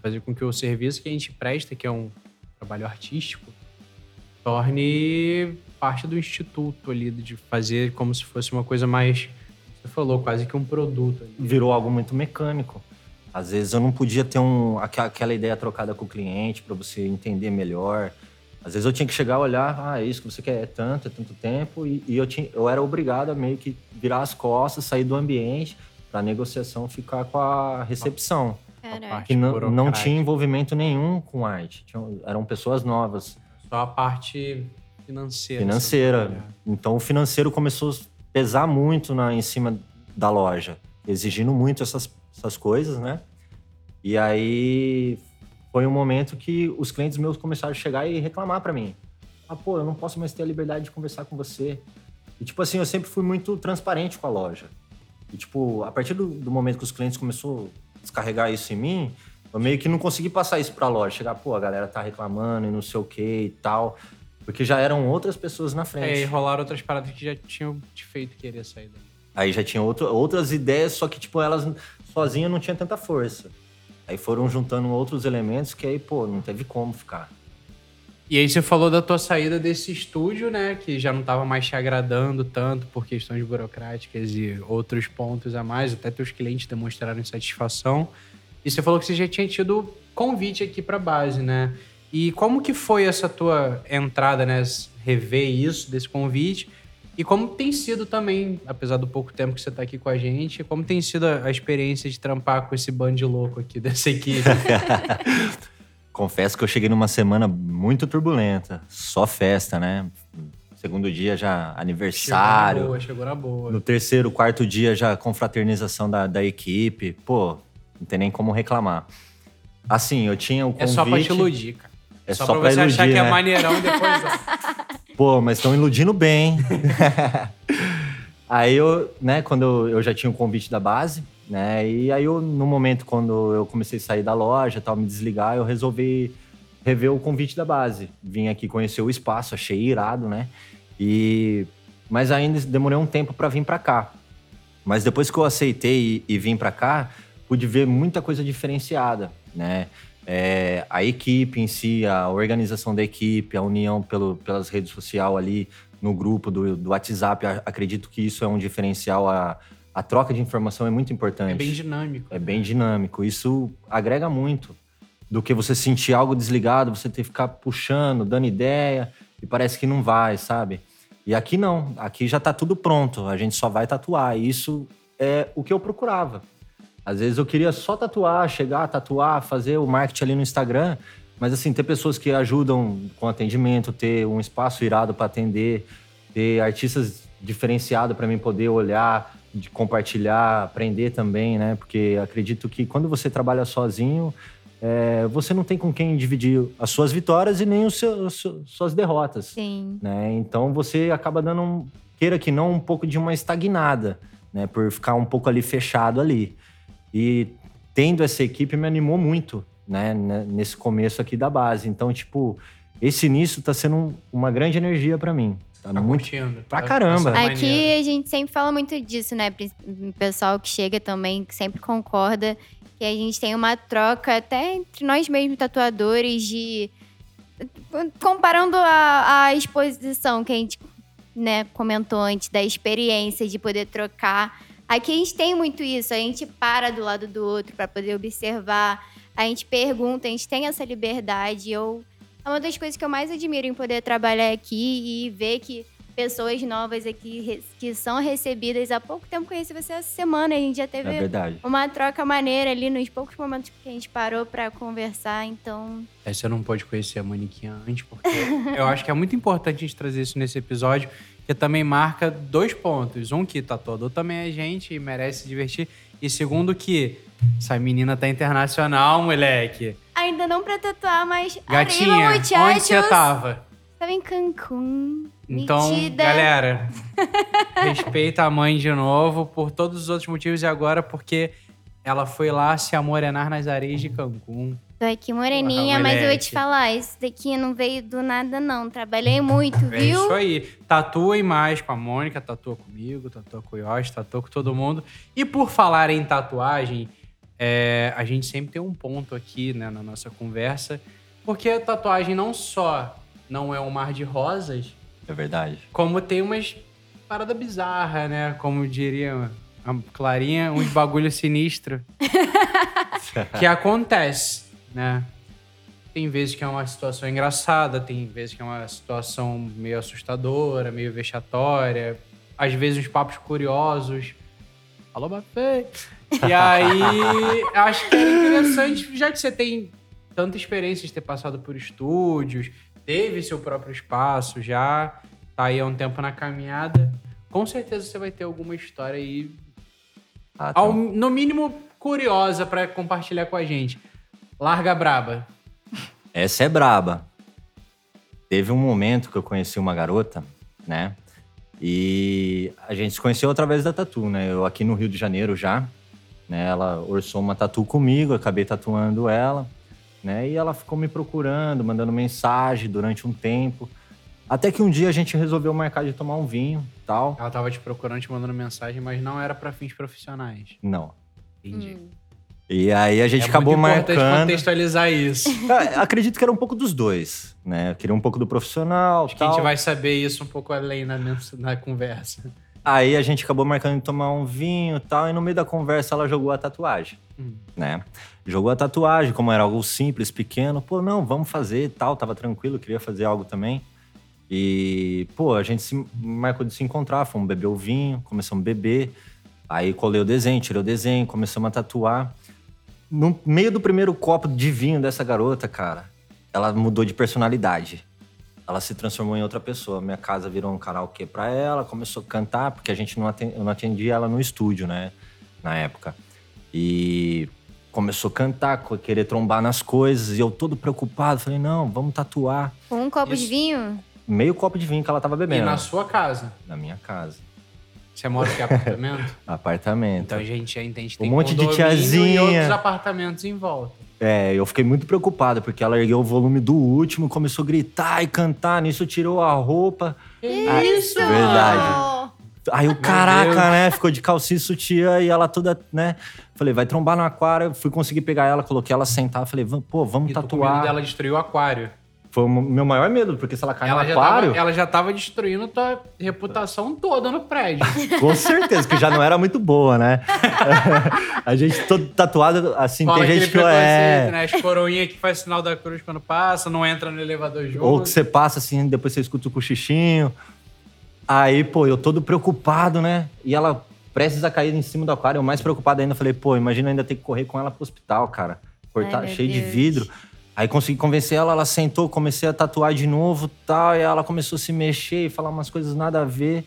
[SPEAKER 2] fazer com que o serviço que a gente presta, que é um trabalho artístico, torne parte do instituto ali de fazer como se fosse uma coisa mais você falou quase que um produto. Ali.
[SPEAKER 4] Virou algo muito mecânico. Às vezes eu não podia ter um, aquela ideia trocada com o cliente para você entender melhor às vezes eu tinha que chegar, olhar, ah, é isso que você quer, é tanto, é tanto tempo, e, e eu, tinha, eu era obrigado a meio que virar as costas, sair do ambiente, para a negociação ficar com a recepção.
[SPEAKER 3] Que
[SPEAKER 4] não, não tinha envolvimento nenhum com arte. Tinha, eram pessoas novas.
[SPEAKER 2] Só a parte financeira.
[SPEAKER 4] Financeira. Então o financeiro começou a pesar muito na, em cima da loja, exigindo muito essas, essas coisas, né? E aí foi um momento que os clientes meus começaram a chegar e reclamar para mim. Ah, pô, eu não posso mais ter a liberdade de conversar com você. E, tipo assim, eu sempre fui muito transparente com a loja. E, tipo, a partir do, do momento que os clientes começaram a descarregar isso em mim, eu meio que não consegui passar isso pra loja. Chegar, pô, a galera tá reclamando e não sei o que e tal. Porque já eram outras pessoas na frente.
[SPEAKER 2] É, e rolaram outras paradas que já tinham te feito querer sair daí.
[SPEAKER 4] Aí já tinha outro, outras ideias, só que, tipo, elas sozinhas não tinham tanta força. Aí foram juntando outros elementos que aí, pô, não teve como ficar.
[SPEAKER 2] E aí você falou da tua saída desse estúdio, né? Que já não estava mais te agradando tanto por questões burocráticas e outros pontos a mais. Até teus clientes demonstraram insatisfação. E você falou que você já tinha tido convite aqui pra base, né? E como que foi essa tua entrada, né? Rever isso, desse convite? E como tem sido também, apesar do pouco tempo que você tá aqui com a gente, como tem sido a a experiência de trampar com esse bando de louco aqui dessa equipe? <laughs>
[SPEAKER 4] Confesso que eu cheguei numa semana muito turbulenta. Só festa, né? Segundo dia já aniversário.
[SPEAKER 2] Chegou na boa, chegou na boa.
[SPEAKER 4] No terceiro, quarto dia já confraternização da, da equipe. Pô, não tem nem como reclamar. Assim, eu tinha o convite...
[SPEAKER 2] É só pra te iludir, cara.
[SPEAKER 4] É
[SPEAKER 2] só,
[SPEAKER 4] só
[SPEAKER 2] pra
[SPEAKER 4] pra
[SPEAKER 2] você achar
[SPEAKER 4] iludir,
[SPEAKER 2] que é
[SPEAKER 4] né?
[SPEAKER 2] maneirão depois. <laughs>
[SPEAKER 4] Pô, mas estão iludindo bem. <laughs> aí eu, né, quando eu, eu já tinha o convite da base, né, e aí eu, no momento quando eu comecei a sair da loja, tal, me desligar, eu resolvi rever o convite da base. Vim aqui conhecer o espaço, achei irado, né, e... Mas ainda demorei um tempo para vir para cá. Mas depois que eu aceitei e, e vim para cá, pude ver muita coisa diferenciada, né? É, a equipe em si, a organização da equipe, a união pelo, pelas redes sociais ali no grupo do, do WhatsApp, a- acredito que isso é um diferencial. A, a troca de informação é muito importante.
[SPEAKER 2] É bem dinâmico.
[SPEAKER 4] É bem dinâmico. Isso agrega muito do que você sentir algo desligado, você ter que ficar puxando, dando ideia e parece que não vai, sabe? E aqui não, aqui já tá tudo pronto, a gente só vai tatuar. E isso é o que eu procurava. Às vezes eu queria só tatuar, chegar, tatuar, fazer o marketing ali no Instagram, mas assim, ter pessoas que ajudam com atendimento, ter um espaço irado para atender, ter artistas diferenciados para mim poder olhar, de compartilhar, aprender também, né? Porque acredito que quando você trabalha sozinho, é, você não tem com quem dividir as suas vitórias e nem os seus, suas derrotas
[SPEAKER 3] Sim.
[SPEAKER 4] né? Então você acaba dando, um, queira que não, um pouco de uma estagnada, né? Por ficar um pouco ali fechado ali. E tendo essa equipe me animou muito, né? né, Nesse começo aqui da base. Então, tipo, esse início tá sendo um- uma grande energia pra mim. Tá
[SPEAKER 2] Tá
[SPEAKER 4] muito.
[SPEAKER 2] curtindo.
[SPEAKER 4] pra
[SPEAKER 2] Tá-
[SPEAKER 4] caramba.
[SPEAKER 3] Aqui a gente sempre fala muito disso, né? O pessoal que chega também, que sempre concorda que a gente tem uma troca até entre nós mesmos, tatuadores, de. Comparando a, a exposição que a gente né, comentou antes, da experiência de poder trocar. Aqui a gente tem muito isso, a gente para do lado do outro para poder observar, a gente pergunta, a gente tem essa liberdade. Eu, é uma das coisas que eu mais admiro em poder trabalhar aqui e ver que pessoas novas aqui que são recebidas. Há pouco tempo conheci você essa semana, a gente já
[SPEAKER 4] É
[SPEAKER 3] teve
[SPEAKER 4] verdade.
[SPEAKER 3] uma troca maneira ali nos poucos momentos que a gente parou para conversar, então.
[SPEAKER 2] Aí você não pode conhecer a Manequim antes, porque <laughs> eu acho que é muito importante a gente trazer isso nesse episódio, que também marca dois pontos. Um, que tatuador também é gente e merece se divertir. E segundo, que essa menina tá internacional, moleque.
[SPEAKER 3] Ainda não pra tatuar, mas.
[SPEAKER 2] Gatinha,
[SPEAKER 3] Arriba,
[SPEAKER 2] onde você tava?
[SPEAKER 3] Tava em Cancún.
[SPEAKER 2] Então,
[SPEAKER 3] metida.
[SPEAKER 2] galera, <laughs> respeita a mãe de novo por todos os outros motivos e agora porque ela foi lá se amorenar nas areias de Cancún.
[SPEAKER 3] Tô aqui moreninha,
[SPEAKER 2] Porra,
[SPEAKER 3] mas eu vou te falar, isso daqui não veio do nada, não. Trabalhei muito,
[SPEAKER 2] É
[SPEAKER 3] viu?
[SPEAKER 2] isso aí. Tatuem mais com a Mônica, tatua comigo, tatua com o Yoshi, tatua com todo mundo. E por falar em tatuagem, é, a gente sempre tem um ponto aqui né, na nossa conversa, porque a tatuagem não só não é um mar de rosas,
[SPEAKER 4] É verdade.
[SPEAKER 2] como tem umas parada bizarra, né? Como diria a Clarinha, uns bagulho sinistro <laughs> que acontece, né? Tem vezes que é uma situação engraçada, tem vezes que é uma situação meio assustadora, meio vexatória, às vezes uns papos curiosos. Alô, Bafê! E aí, <laughs> acho que é interessante, já que você tem tanta experiência de ter passado por estúdios, teve seu próprio espaço já, tá aí há um tempo na caminhada, com certeza você vai ter alguma história aí
[SPEAKER 4] Ah, tá.
[SPEAKER 2] ao- no mínimo curiosa pra compartilhar com a gente. Larga braba.
[SPEAKER 4] Essa é braba. Teve um momento que eu conheci uma garota, né? E a gente se conheceu através da tatu, né? Eu aqui no Rio de Janeiro já, né? Ela orçou uma tatu comigo, acabei tatuando ela, né? E ela ficou me procurando, mandando mensagem durante um tempo. Até que um dia a gente resolveu marcar de tomar um vinho, tal.
[SPEAKER 2] Ela tava te procurando, te mandando mensagem, mas não era pra fins profissionais.
[SPEAKER 4] Não.
[SPEAKER 2] Entendi.
[SPEAKER 4] E aí a gente
[SPEAKER 2] é
[SPEAKER 4] acabou
[SPEAKER 2] muito importante
[SPEAKER 4] marcando.
[SPEAKER 2] contextualizar isso.
[SPEAKER 4] Ah, <laughs> Acredito que era um pouco dos dois, né? Eu queria um pouco do profissional,
[SPEAKER 2] Acho que a
[SPEAKER 4] tal.
[SPEAKER 2] gente vai saber isso um pouco além na, na conversa.
[SPEAKER 4] Aí a gente acabou marcando de tomar um vinho e tal, e no meio da conversa ela jogou a tatuagem,
[SPEAKER 2] Hum.
[SPEAKER 4] né? Jogou a tatuagem, como era algo simples, pequeno. Pô, não, vamos fazer e tal, tava tranquilo, queria fazer algo também. E, pô, a gente se marcou de se encontrar, fomos beber o vinho, começamos a beber. Aí colei o desenho, tirei o desenho, começamos a tatuar. No meio do primeiro copo de vinho dessa garota, cara, ela mudou de personalidade. Ela se transformou em outra pessoa. Minha casa virou um karaokê pra ela, começou a cantar, porque a gente não atendia, eu não atendia ela no estúdio, né? Na época. E começou a cantar, querer trombar nas coisas. E eu todo preocupado, falei, não, vamos tatuar.
[SPEAKER 3] Um copo de
[SPEAKER 2] Isso.
[SPEAKER 3] vinho?
[SPEAKER 4] Meio copo de vinho que ela tava
[SPEAKER 2] E
[SPEAKER 4] bebendo.
[SPEAKER 2] na sua casa?
[SPEAKER 4] Na minha casa.
[SPEAKER 2] Você mora em apartamento? <laughs>
[SPEAKER 4] Apartamento.
[SPEAKER 2] Então a gente já entende que
[SPEAKER 4] Um
[SPEAKER 2] tem
[SPEAKER 4] monte de
[SPEAKER 2] condomínio E
[SPEAKER 4] tiazinha.
[SPEAKER 2] outros apartamentos em volta.
[SPEAKER 4] É, eu fiquei muito preocupado, porque ela ergueu o volume do último, começou a gritar e cantar, nisso tirou a roupa. Ah,
[SPEAKER 2] isso?
[SPEAKER 4] verdade.
[SPEAKER 3] Oh,
[SPEAKER 4] Aí o caraca,
[SPEAKER 2] Deus.
[SPEAKER 4] né? Ficou de calcinha e sutiã e ela toda, né? Falei, vai trombar no aquário. Fui conseguir pegar ela, coloquei ela sentar. Falei, "Vam- pô, vamos
[SPEAKER 2] E
[SPEAKER 4] tatuar.
[SPEAKER 2] medo dela destruir o aquário.
[SPEAKER 4] Foi o meu maior medo, porque se ela cair
[SPEAKER 2] Ela
[SPEAKER 4] no
[SPEAKER 2] já,
[SPEAKER 4] aquário,
[SPEAKER 2] tava, ela já tava destruindo tua reputação toda no prédio. <laughs>
[SPEAKER 4] com certeza, que já não era muito boa, né? <laughs> a gente todo tatuado, assim,
[SPEAKER 2] Fala
[SPEAKER 4] tem gente que é.
[SPEAKER 2] né? As coroinhas que faz sinal da cruz quando passa, não entra no elevador junto.
[SPEAKER 4] Ou que você passa assim, depois você escuta o cochichinho. Aí, pô, eu todo preocupado, né? E ela prestes a cair em cima do aquário, eu mais preocupado ainda. Falei, pô, imagina ainda ter que correr com ela pro hospital, cara. Cortar,
[SPEAKER 3] Ai,
[SPEAKER 4] cheio de
[SPEAKER 3] Deus.
[SPEAKER 4] vidro. Aí consegui convencer ela, ela sentou, comecei a tatuar de novo tal. E ela começou a se mexer e falar umas coisas nada a ver.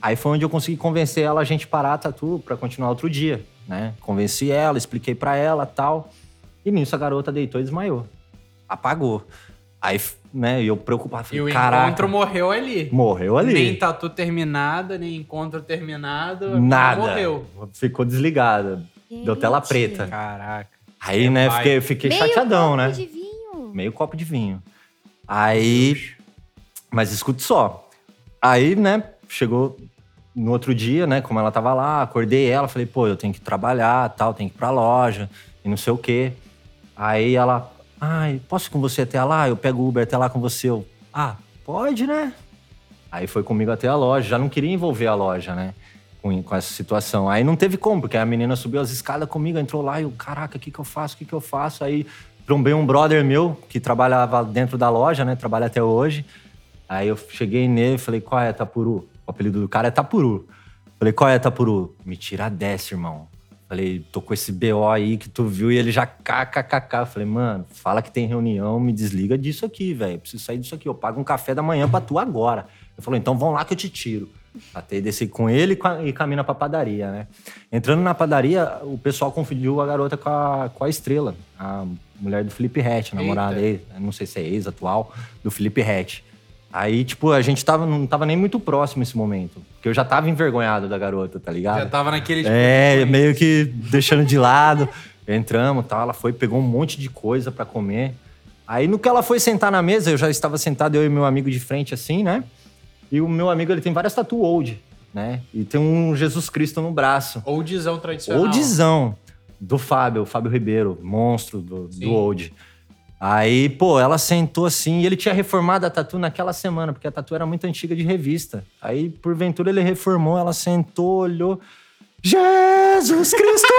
[SPEAKER 4] Aí foi onde eu consegui convencer ela a gente parar a tatu pra continuar outro dia, né? Convenci ela, expliquei pra ela tal. E nisso a garota deitou e desmaiou. Apagou. Aí, né, eu preocupado,
[SPEAKER 2] E
[SPEAKER 4] falei,
[SPEAKER 2] o
[SPEAKER 4] caraca.
[SPEAKER 2] encontro morreu ali.
[SPEAKER 4] Morreu ali.
[SPEAKER 2] Nem tatu terminada, nem encontro terminado.
[SPEAKER 4] Nada.
[SPEAKER 2] Morreu.
[SPEAKER 4] Ficou desligada. Deu tela preta.
[SPEAKER 2] Caraca.
[SPEAKER 4] Aí,
[SPEAKER 2] É
[SPEAKER 4] né,
[SPEAKER 2] pai.
[SPEAKER 4] fiquei, fiquei
[SPEAKER 3] Meio
[SPEAKER 4] chateadão, né?
[SPEAKER 3] de.
[SPEAKER 4] Meio copo de vinho. Aí. Mas escute só. Aí, né, chegou no outro dia, né, como ela tava lá, acordei ela, falei, pô, eu tenho que trabalhar, tal, tenho que ir pra loja e não sei o quê. Aí ela, ai, posso ir com você até lá? Eu pego o Uber até lá com você. Eu, ah, pode, né? Aí foi comigo até a loja, já não queria envolver a loja, né? Com, com essa situação. Aí não teve como, porque a menina subiu as escadas comigo, entrou lá e eu, caraca, o que que eu faço? O que que eu faço? Aí trombei um brother meu que trabalhava dentro da loja, né? Trabalha até hoje. Aí eu cheguei nele e falei, qual é, Tapuru? O apelido do cara é Tapuru. Falei, qual é, Tapuru? Me tira dessa, irmão. Falei, tô com esse BO aí que tu viu e ele já kkkk. Falei, mano, fala que tem reunião, me desliga disso aqui, velho. Preciso sair disso aqui. Eu pago um café da manhã pra tu agora. Ele falou, então vão lá que eu te tiro. Até desci com ele e caminho pra padaria, né? Entrando na padaria, o pessoal confundiu a garota com a, com a estrela, a mulher do Felipe Rett, namorada, ex, não sei se é ex atual, do Felipe Rett. Aí, tipo, a gente tava, não tava nem muito próximo nesse momento. Porque eu já tava envergonhado da garota, tá ligado?
[SPEAKER 2] Já tava naquele.
[SPEAKER 4] É, meio que deixando de lado. <laughs> Entramos e tal. Ela foi, pegou um monte de coisa pra comer. Aí, no que ela foi sentar na mesa, eu já estava sentado, eu e meu amigo de frente, assim, né? E o meu amigo, ele tem várias tatu old, né? E tem um Jesus Cristo no braço.
[SPEAKER 2] Oldzão tradicional.
[SPEAKER 4] Oldzão do Fábio, o Fábio Ribeiro, monstro do,
[SPEAKER 2] Sim.
[SPEAKER 4] do Old. Aí, pô, ela sentou assim e ele tinha reformado a tatu naquela semana, porque a tatu era muito antiga de revista. Aí, porventura, ele reformou, ela sentou, olhou. Jesus Cristo!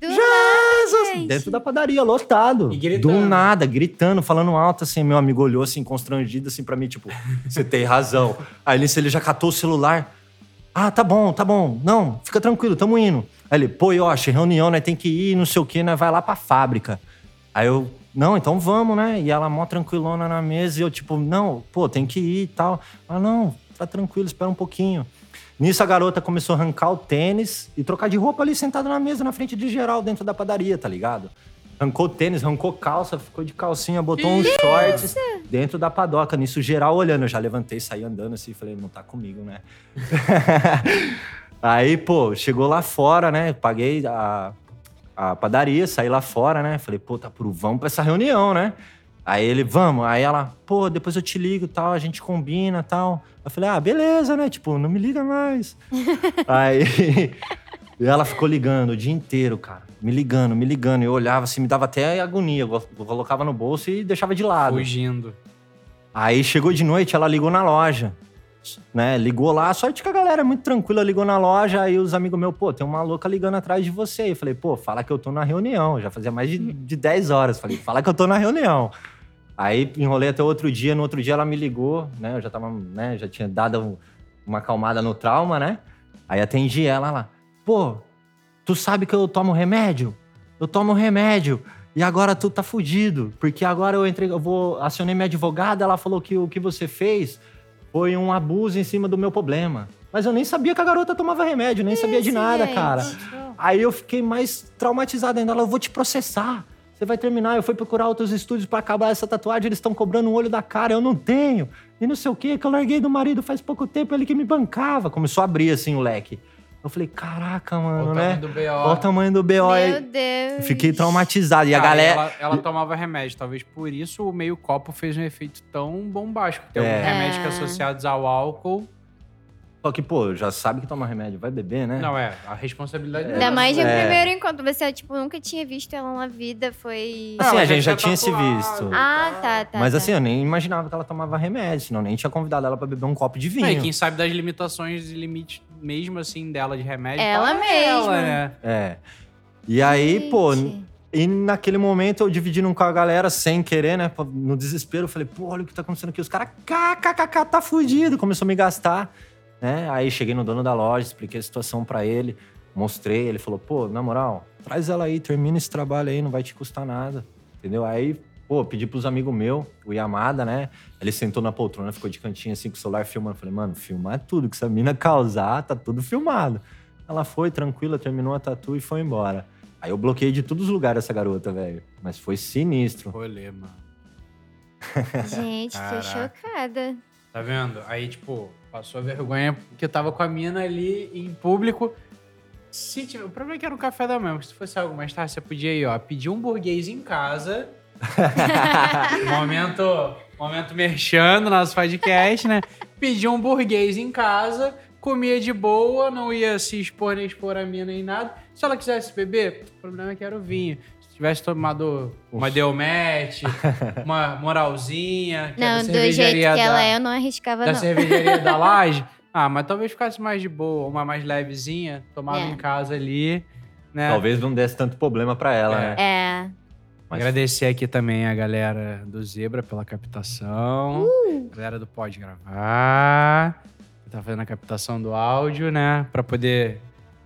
[SPEAKER 4] <laughs> Jesus!
[SPEAKER 3] nada, gente.
[SPEAKER 4] Dentro da padaria, lotado.
[SPEAKER 2] E gritando.
[SPEAKER 4] Do nada, gritando, falando alto, assim. Meu amigo olhou, assim, constrangido, assim, pra mim, tipo, você tem razão. Aí nisso ele já catou o celular. Ah, tá bom, tá bom. Não, fica tranquilo, tamo indo. Aí ele, pô, Yoshi, reunião, né? Tem que ir, não sei o quê, né? Vai lá pra fábrica. Aí eu, não, então vamos, né? E ela mó tranquilona na mesa e eu, tipo, não, pô, tem que ir e tal. Ela, não, tá tranquilo, espera um pouquinho. Nisso a garota começou a arrancar o tênis e trocar de roupa ali sentada na mesa, na frente de geral, dentro da padaria, tá ligado? Arrancou o tênis, arrancou calça, ficou de calcinha, botou uns shorts dentro da padoca. Nisso, geral olhando. Eu já levantei, saí andando assim, falei, não tá comigo, né? <laughs> Aí, pô, chegou lá fora, né? Paguei a, a padaria, saí lá fora, né? Falei, pô, tá pro vamos pra essa reunião, né? Aí ele, vamos. Aí ela, pô, depois eu te ligo tal, a gente combina tal. Eu falei, ah, beleza, né? Tipo, não me liga mais. <laughs> Aí <laughs> ela ficou ligando o dia inteiro, cara. Me ligando, me ligando. Eu olhava assim, me dava até agonia. Eu colocava no bolso e deixava de lado.
[SPEAKER 2] Fugindo.
[SPEAKER 4] Aí chegou de noite, ela ligou na loja. né, ligou lá, sorte que a galera é muito tranquila, ligou na loja, aí os amigos meus, pô, tem uma louca ligando atrás de você. Eu falei, pô, fala que eu tô na reunião. Já fazia mais de, de 10 horas. Falei, fala que eu tô na reunião. Aí enrolei até outro dia, no outro dia ela me ligou, né? Eu já tava, né, já tinha dado uma acalmada no trauma, né? Aí atendi ela lá. Pô, tu sabe que eu tomo remédio? Eu tomo remédio. E agora tu tá fudido, porque agora eu entrei, eu vou acionei minha advogada, ela falou que o que você fez foi um abuso em cima do meu problema. Mas eu nem sabia que a garota tomava remédio, nem sabia de nada,
[SPEAKER 3] gente.
[SPEAKER 4] cara. Aí eu fiquei mais traumatizado ainda. Ela, eu vou te processar. Você vai terminar. Eu fui procurar outros estúdios pra acabar essa tatuagem. Eles estão cobrando um olho da cara. Eu não tenho. E não sei o quê, que eu larguei do marido faz pouco tempo. Ele que me bancava. Começou a abrir assim o leque. Eu falei, caraca, mano,
[SPEAKER 2] Olha o
[SPEAKER 4] né?
[SPEAKER 2] tamanho do BO.
[SPEAKER 4] Olha o tamanho do BO.
[SPEAKER 3] Meu. Deus.
[SPEAKER 4] Fiquei traumatizado. E a galera.
[SPEAKER 2] Ela, ela tomava remédio. Talvez por isso o meio copo fez um efeito tão bombástico. Tem
[SPEAKER 4] É.
[SPEAKER 2] alguns remédios que
[SPEAKER 3] É.
[SPEAKER 2] associados ao álcool.
[SPEAKER 4] Só que, pô, já sabe que toma remédio, vai beber, né?
[SPEAKER 2] Não, é. A responsabilidade
[SPEAKER 3] Ainda
[SPEAKER 2] dela.
[SPEAKER 3] mais de
[SPEAKER 4] É.
[SPEAKER 3] primeiro encontro. Você, tipo, nunca tinha visto ela na vida. Foi.
[SPEAKER 4] Assim, a gente já
[SPEAKER 2] tinha
[SPEAKER 4] tinha se visto.
[SPEAKER 3] Ah, tá, tá.
[SPEAKER 4] Mas
[SPEAKER 3] tá.
[SPEAKER 4] assim, eu nem imaginava que ela tomava remédio, senão nem tinha convidado ela pra beber um copo de vinho.
[SPEAKER 2] E quem sabe das limitações e limites mesmo assim dela de remédio.
[SPEAKER 3] Ela
[SPEAKER 2] tá Ela,
[SPEAKER 3] mesma.
[SPEAKER 2] né?
[SPEAKER 4] É. E aí, pô,
[SPEAKER 3] Gente.
[SPEAKER 4] e naquele momento eu dividindo com a galera sem querer, né? No desespero, eu falei, pô, olha o que tá acontecendo aqui. Os caras, kkkk, tá fudido. Começou a me gastar, né? Aí cheguei no dono da loja, expliquei a situação pra ele, mostrei. Ele falou, pô, na moral, traz ela aí, termina esse trabalho aí, não vai te custar nada. Entendeu? Aí, pô, pedi pros amigos meus, o Yamada, né? Ele sentou na poltrona, ficou de cantinho assim com o celular filmando. Falei, mano, filmar tudo que essa mina causar, tá tudo filmado. Ela foi tranquila, terminou a tatu e foi embora. Aí eu bloqueei de todos os lugares essa garota, velho. Mas foi sinistro.
[SPEAKER 2] Rolê, mano. <laughs> <laughs>
[SPEAKER 3] Gente, fiquei
[SPEAKER 2] Caraca.
[SPEAKER 3] chocada.
[SPEAKER 2] Tá vendo? Aí, tipo, passou a vergonha porque eu tava com a mina ali em público. Se tiver, o problema é que era um café da manhã, porque se fosse algo mais tarde, você podia ir, ó, pedir um burguês em casa. <laughs> momento, momento merchando nosso podcast, né? Pedir um burguês em casa, comia de boa, não ia se expor nem expor a mina nem nada. Se ela quisesse beber, o problema é que era o vinho. Se tivesse tomado uma Delmete, <laughs> uma moralzinha, que é
[SPEAKER 3] Não,
[SPEAKER 2] da
[SPEAKER 3] do jeito que
[SPEAKER 2] cervejaria
[SPEAKER 3] ela
[SPEAKER 2] da-
[SPEAKER 3] é, eu não arriscava,
[SPEAKER 2] da
[SPEAKER 3] não.
[SPEAKER 2] cervejaria da <laughs> laje. Ah, mas talvez ficasse mais de boa, uma mais levezinha, tomava
[SPEAKER 3] É.
[SPEAKER 2] em casa ali, né?
[SPEAKER 4] Talvez não desse tanto problema pra ela,
[SPEAKER 2] É.
[SPEAKER 4] né?
[SPEAKER 3] É.
[SPEAKER 4] Mas-
[SPEAKER 2] Agradecer aqui também a galera do Zebra pela captação. Galera do Pode Gravar. Que tá fazendo a captação do áudio, né? Pra poder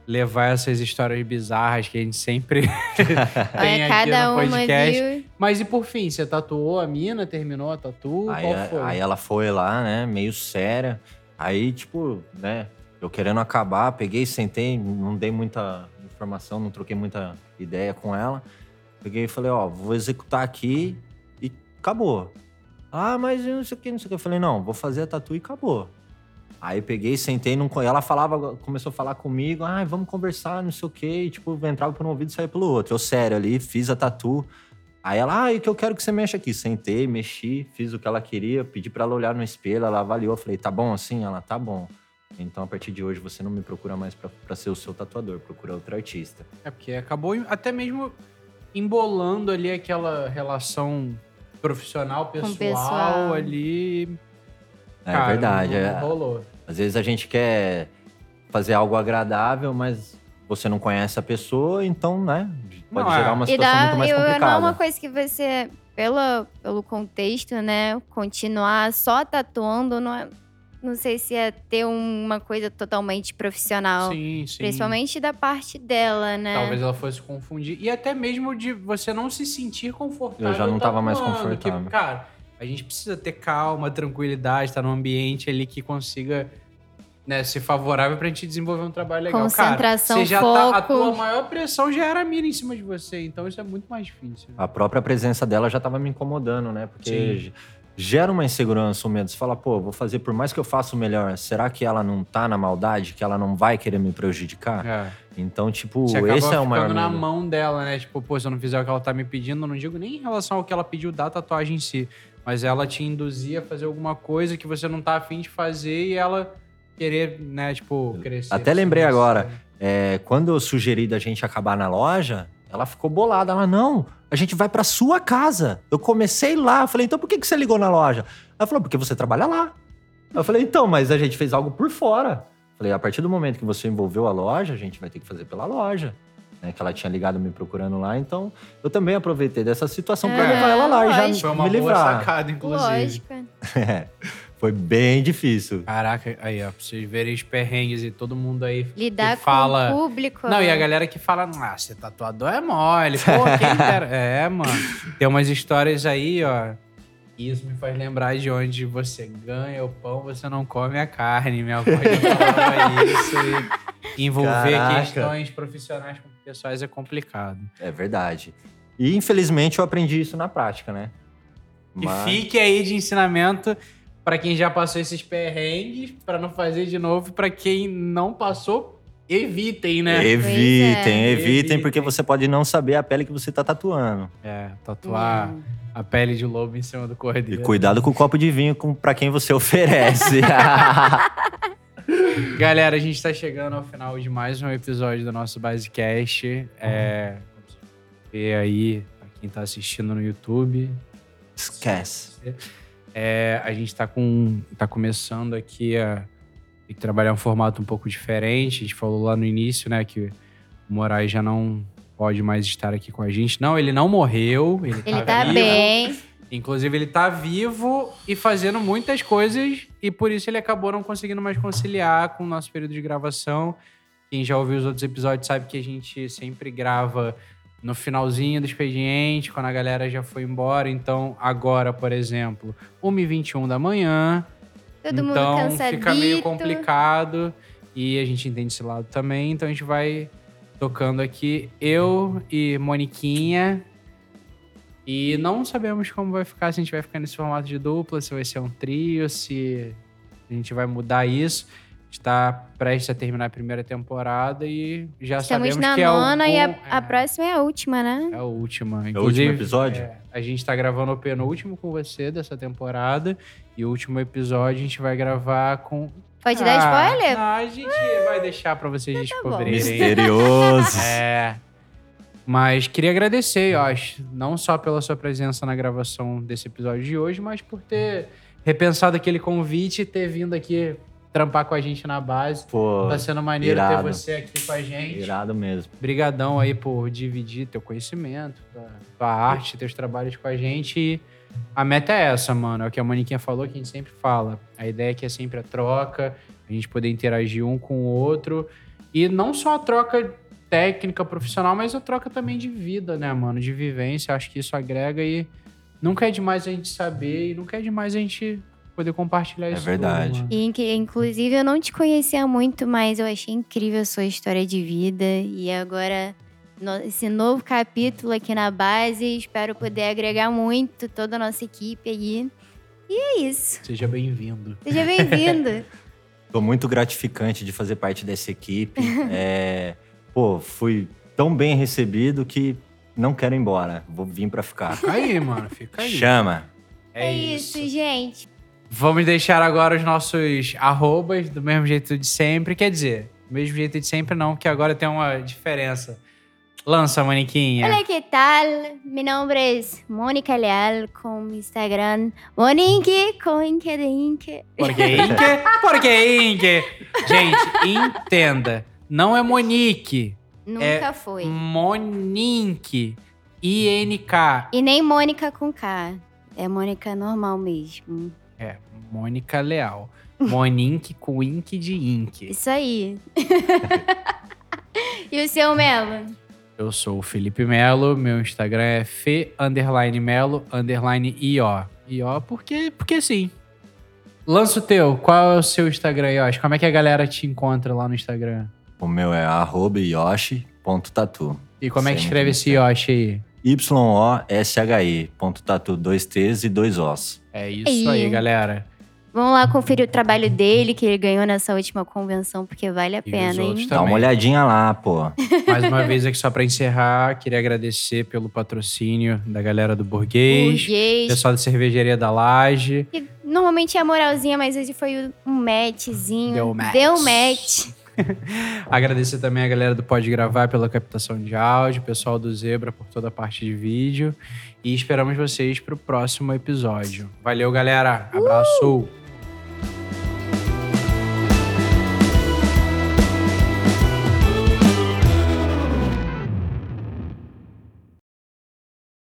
[SPEAKER 2] levar essas histórias bizarras que a gente sempre <laughs> tem
[SPEAKER 3] Olha,
[SPEAKER 2] aqui
[SPEAKER 3] cada
[SPEAKER 2] no
[SPEAKER 3] uma,
[SPEAKER 2] podcast.
[SPEAKER 3] viu?
[SPEAKER 2] Mas e por fim, você tatuou a mina, terminou a tatu?
[SPEAKER 4] Aí,
[SPEAKER 2] Qual
[SPEAKER 4] a-
[SPEAKER 2] foi?
[SPEAKER 4] aí ela foi lá, né, meio séria. Aí, tipo, né, eu querendo acabar, peguei, sentei, não dei muita informação, não troquei muita ideia com ela. Peguei e falei, ó, vou executar aqui e acabou. Ah, mas não sei o que, não sei o que. Eu falei, não, vou fazer a tatu e acabou. Aí peguei, sentei, não, ela falava, começou a falar comigo, ah, vamos conversar, não sei o quê. Tipo, entrava por um ouvido e saía pelo outro. Eu, sério, ali, fiz a tatu. Aí ela, ah, e que eu quero que você mexa aqui. Sentei, mexi, fiz o que ela queria, pedi pra ela olhar no espelho, ela avaliou. Falei, tá bom assim? Ela, tá bom. Então, a partir de hoje, você não me procura mais pra ser o seu tatuador, procura outro artista.
[SPEAKER 2] É porque acabou até mesmo embolando ali aquela relação profissional, pessoal,
[SPEAKER 3] pessoal.
[SPEAKER 2] ali.
[SPEAKER 4] É
[SPEAKER 2] Cara,
[SPEAKER 4] verdade.
[SPEAKER 2] Não,
[SPEAKER 4] é-
[SPEAKER 2] não rolou.
[SPEAKER 4] Às vezes a gente quer fazer algo agradável, mas você não conhece a pessoa, então, né? Pode
[SPEAKER 2] Não, é.
[SPEAKER 4] gerar uma
[SPEAKER 3] E
[SPEAKER 4] situação
[SPEAKER 3] dá,
[SPEAKER 4] muito mais
[SPEAKER 3] eu, não é
[SPEAKER 4] complicada.
[SPEAKER 3] uma coisa que você, pelo, pelo contexto, né, continuar só tatuando, não, é- não sei se é ter uma coisa totalmente profissional.
[SPEAKER 2] Sim, sim.
[SPEAKER 3] Principalmente da parte dela, né?
[SPEAKER 2] Talvez ela fosse confundir. E até mesmo de você não se sentir confortável.
[SPEAKER 4] Eu já não tava mais confortável.
[SPEAKER 2] Que, cara, a gente precisa ter calma, tranquilidade, estar num ambiente ali que consiga né, ser favorável pra gente desenvolver um trabalho legal.
[SPEAKER 3] Concentração,
[SPEAKER 2] cara, você já tá, a
[SPEAKER 3] foco.
[SPEAKER 2] tua maior pressão já era a mina em cima de você, então isso é muito mais difícil.
[SPEAKER 4] A própria presença dela já tava me incomodando, né? Porque
[SPEAKER 2] Sim.
[SPEAKER 4] Gera uma insegurança, um medo. Você fala, pô, vou fazer por mais que eu faça o melhor, será que ela não tá na maldade? Que ela não vai querer me prejudicar?
[SPEAKER 2] É.
[SPEAKER 4] Então, tipo, esse é o maior
[SPEAKER 2] na
[SPEAKER 4] medo.
[SPEAKER 2] mão dela, né? Tipo, pô, se eu não fizer o que ela tá me pedindo, eu não digo nem em relação ao que ela pediu da tatuagem em si, mas ela te induzir a fazer alguma coisa que você não tá afim de fazer e ela querer, né, tipo, crescer.
[SPEAKER 4] Até lembrei
[SPEAKER 2] assim,
[SPEAKER 4] agora. É, quando eu sugeri da gente acabar na loja, ela ficou bolada. Ela, não, a gente vai pra sua casa. Eu comecei lá. Eu falei, então por que, que você ligou na loja? Ela falou, porque você trabalha lá. Eu falei, então, mas a gente fez algo por fora. Falei, a partir do momento que você envolveu a loja, a gente vai ter que fazer pela loja. Né, que ela tinha ligado me procurando lá, então eu também aproveitei dessa situação para
[SPEAKER 3] É,
[SPEAKER 4] levar ela lá e já
[SPEAKER 3] lógico.
[SPEAKER 2] Foi uma
[SPEAKER 4] me
[SPEAKER 2] boa
[SPEAKER 4] livrar.
[SPEAKER 2] sacada, inclusive.
[SPEAKER 3] Lógico. <laughs>
[SPEAKER 4] É, foi bem difícil.
[SPEAKER 2] Caraca, aí, ó, pra vocês verem os perrengues e todo mundo aí
[SPEAKER 3] Lidar
[SPEAKER 2] que fala.
[SPEAKER 3] com o público.
[SPEAKER 2] Não, e a galera que fala, ah, ser tatuador é mole. Pô, quem dera. <laughs> É, mano. Tem umas histórias aí, ó. e Isso me faz lembrar de onde você ganha o pão, você não come a carne. Minha avó falava isso. E <laughs> envolver
[SPEAKER 4] Caraca.
[SPEAKER 2] questões profissionais com pessoais é complicado.
[SPEAKER 4] É verdade. E infelizmente eu aprendi isso na prática, né?
[SPEAKER 2] E fique aí de ensinamento pra quem já passou esses perrengues, pra não fazer de novo. Pra quem não passou, evitem, né?
[SPEAKER 4] Evitem,
[SPEAKER 3] é.
[SPEAKER 4] evitem, porque você pode não saber a pele que você tá tatuando.
[SPEAKER 2] É, tatuar
[SPEAKER 3] Hum.
[SPEAKER 2] a pele de lobo em cima do
[SPEAKER 4] E
[SPEAKER 2] cordeiro.
[SPEAKER 4] cuidado com o copo de vinho pra quem você oferece. <laughs> <laughs>
[SPEAKER 2] Galera, a gente tá chegando ao final de mais um episódio do nosso Basecast. É, ver aí, pra quem tá assistindo no YouTube.
[SPEAKER 4] Esquece.
[SPEAKER 2] É, a gente tá, com, tá começando aqui a trabalhar um formato um pouco diferente. A gente falou lá no início, né, que o Moraes já não pode mais estar aqui com a gente. Não, ele não morreu. Ele,
[SPEAKER 3] Ele
[SPEAKER 2] tá,
[SPEAKER 3] tá bem.
[SPEAKER 2] Inclusive, ele tá vivo e fazendo muitas coisas, e por isso ele acabou não conseguindo mais conciliar com o nosso período de gravação. Quem já ouviu os outros episódios sabe que a gente sempre grava no finalzinho do expediente, quando a galera já foi embora. Então, agora, por exemplo, 1h21 da manhã.
[SPEAKER 3] Todo mundo
[SPEAKER 2] então, fica meio complicado. E a gente entende esse lado também. Então, a gente vai tocando aqui. Eu e Moniquinha. E não sabemos como vai ficar, se a gente vai ficar nesse formato de dupla, se vai ser um trio, se a gente vai mudar isso. A gente tá prestes a terminar a primeira temporada e já
[SPEAKER 3] Estamos
[SPEAKER 2] sabemos
[SPEAKER 3] na
[SPEAKER 2] que
[SPEAKER 3] nona
[SPEAKER 2] é o
[SPEAKER 3] e a,
[SPEAKER 2] bom-
[SPEAKER 3] a próxima é a última, né?
[SPEAKER 2] é a última.
[SPEAKER 4] o
[SPEAKER 2] Inclusive,
[SPEAKER 4] último episódio?
[SPEAKER 2] é, a gente tá gravando o penúltimo com você dessa temporada. E o último episódio a gente vai gravar com.
[SPEAKER 3] Pode dar
[SPEAKER 2] Ah,
[SPEAKER 3] spoiler?
[SPEAKER 2] Não, a gente vai deixar pra vocês
[SPEAKER 3] bom.
[SPEAKER 2] descobrirem.
[SPEAKER 4] Misteriosos.
[SPEAKER 2] É. Mas queria agradecer, eu acho, não só pela sua presença na gravação desse episódio de hoje, mas por ter repensado aquele convite e ter vindo aqui trampar com a gente na base.
[SPEAKER 4] Pô,
[SPEAKER 2] Tá sendo maneiro
[SPEAKER 4] irado.
[SPEAKER 2] ter você aqui com a gente.
[SPEAKER 4] irado mesmo.
[SPEAKER 2] Brigadão aí por dividir teu conhecimento, tua, tua arte, teus trabalhos com a gente. E a meta é essa, mano. É o que a Maniquinha falou, que a gente sempre fala. A ideia é que é sempre a troca, a gente poder interagir um com o outro. E não só a troca técnica, profissional, mas a troca também de vida, né, mano? De vivência. Acho que isso agrega e nunca é demais a gente saber e nunca é demais a gente poder compartilhar
[SPEAKER 4] É
[SPEAKER 2] isso.
[SPEAKER 4] verdade.
[SPEAKER 2] tudo.
[SPEAKER 3] E, inc- inclusive, eu não te conhecia muito, mas eu achei incrível a sua história de vida. E agora, no- esse novo capítulo aqui na base, espero poder agregar muito toda a nossa equipe aí. E é isso.
[SPEAKER 2] Seja bem-vindo.
[SPEAKER 3] Seja bem-vindo. <laughs>
[SPEAKER 4] Tô muito gratificante de fazer parte dessa equipe. <laughs> É, pô, fui tão bem recebido que não quero ir embora. Vou vir pra ficar.
[SPEAKER 2] Fica aí, mano. Fica aí.
[SPEAKER 4] Chama.
[SPEAKER 3] é isso, gente.
[SPEAKER 2] Vamos deixar agora os nossos arrobas do mesmo jeito de sempre. Quer dizer, do mesmo jeito de sempre não, que agora tem uma diferença. Lança, Maniquinha.
[SPEAKER 3] Hola, ¿qué tal? Mi nombre es Mónica Leal con Instagram Monique con LinkedIn.
[SPEAKER 2] Porque Inque, porque Inque. <laughs> Gente, entenda. Não é Monique.
[SPEAKER 3] Nunca
[SPEAKER 2] É
[SPEAKER 3] foi.
[SPEAKER 2] Moninque. I-N-K.
[SPEAKER 3] E nem Mônica com K. É Mônica normal mesmo.
[SPEAKER 2] É, Mônica Leal. <laughs> Moninque com Inque de Inque.
[SPEAKER 3] Isso aí. <laughs> e o seu Melo?
[SPEAKER 2] Eu sou o Felipe Melo, meu Instagram é fe underline melo underline io. Io porque, porque sim. Lança o teu, qual é o seu Instagram, Yoshi? Como é que a galera te encontra lá no Instagram?
[SPEAKER 4] O meu é arroba yoshi.tatu.
[SPEAKER 2] E como é que escreve esse Yoshi aí?
[SPEAKER 4] Y-O-S-H-I, ponto tatu, dois T's e dois Os.
[SPEAKER 2] É isso aí,
[SPEAKER 3] Aí.
[SPEAKER 2] galera.
[SPEAKER 3] Vamos lá conferir o trabalho dele, que ele ganhou nessa última convenção, porque vale a
[SPEAKER 2] E
[SPEAKER 3] pena, hein?
[SPEAKER 4] Dá uma olhadinha lá, pô. <laughs>
[SPEAKER 2] Mais uma vez aqui só pra encerrar, queria agradecer pelo patrocínio da galera do Burguês,
[SPEAKER 3] Burguês.
[SPEAKER 2] pessoal da cervejaria da Laje.
[SPEAKER 3] Que normalmente é moralzinha, mas hoje foi um matchzinho.
[SPEAKER 2] Deu match.
[SPEAKER 3] Deu match. <laughs>
[SPEAKER 2] Agradecer também a galera do Pode Gravar pela captação de áudio, pessoal do Zebra por toda a parte de vídeo. E esperamos vocês pro próximo episódio. Valeu, galera. Abraço.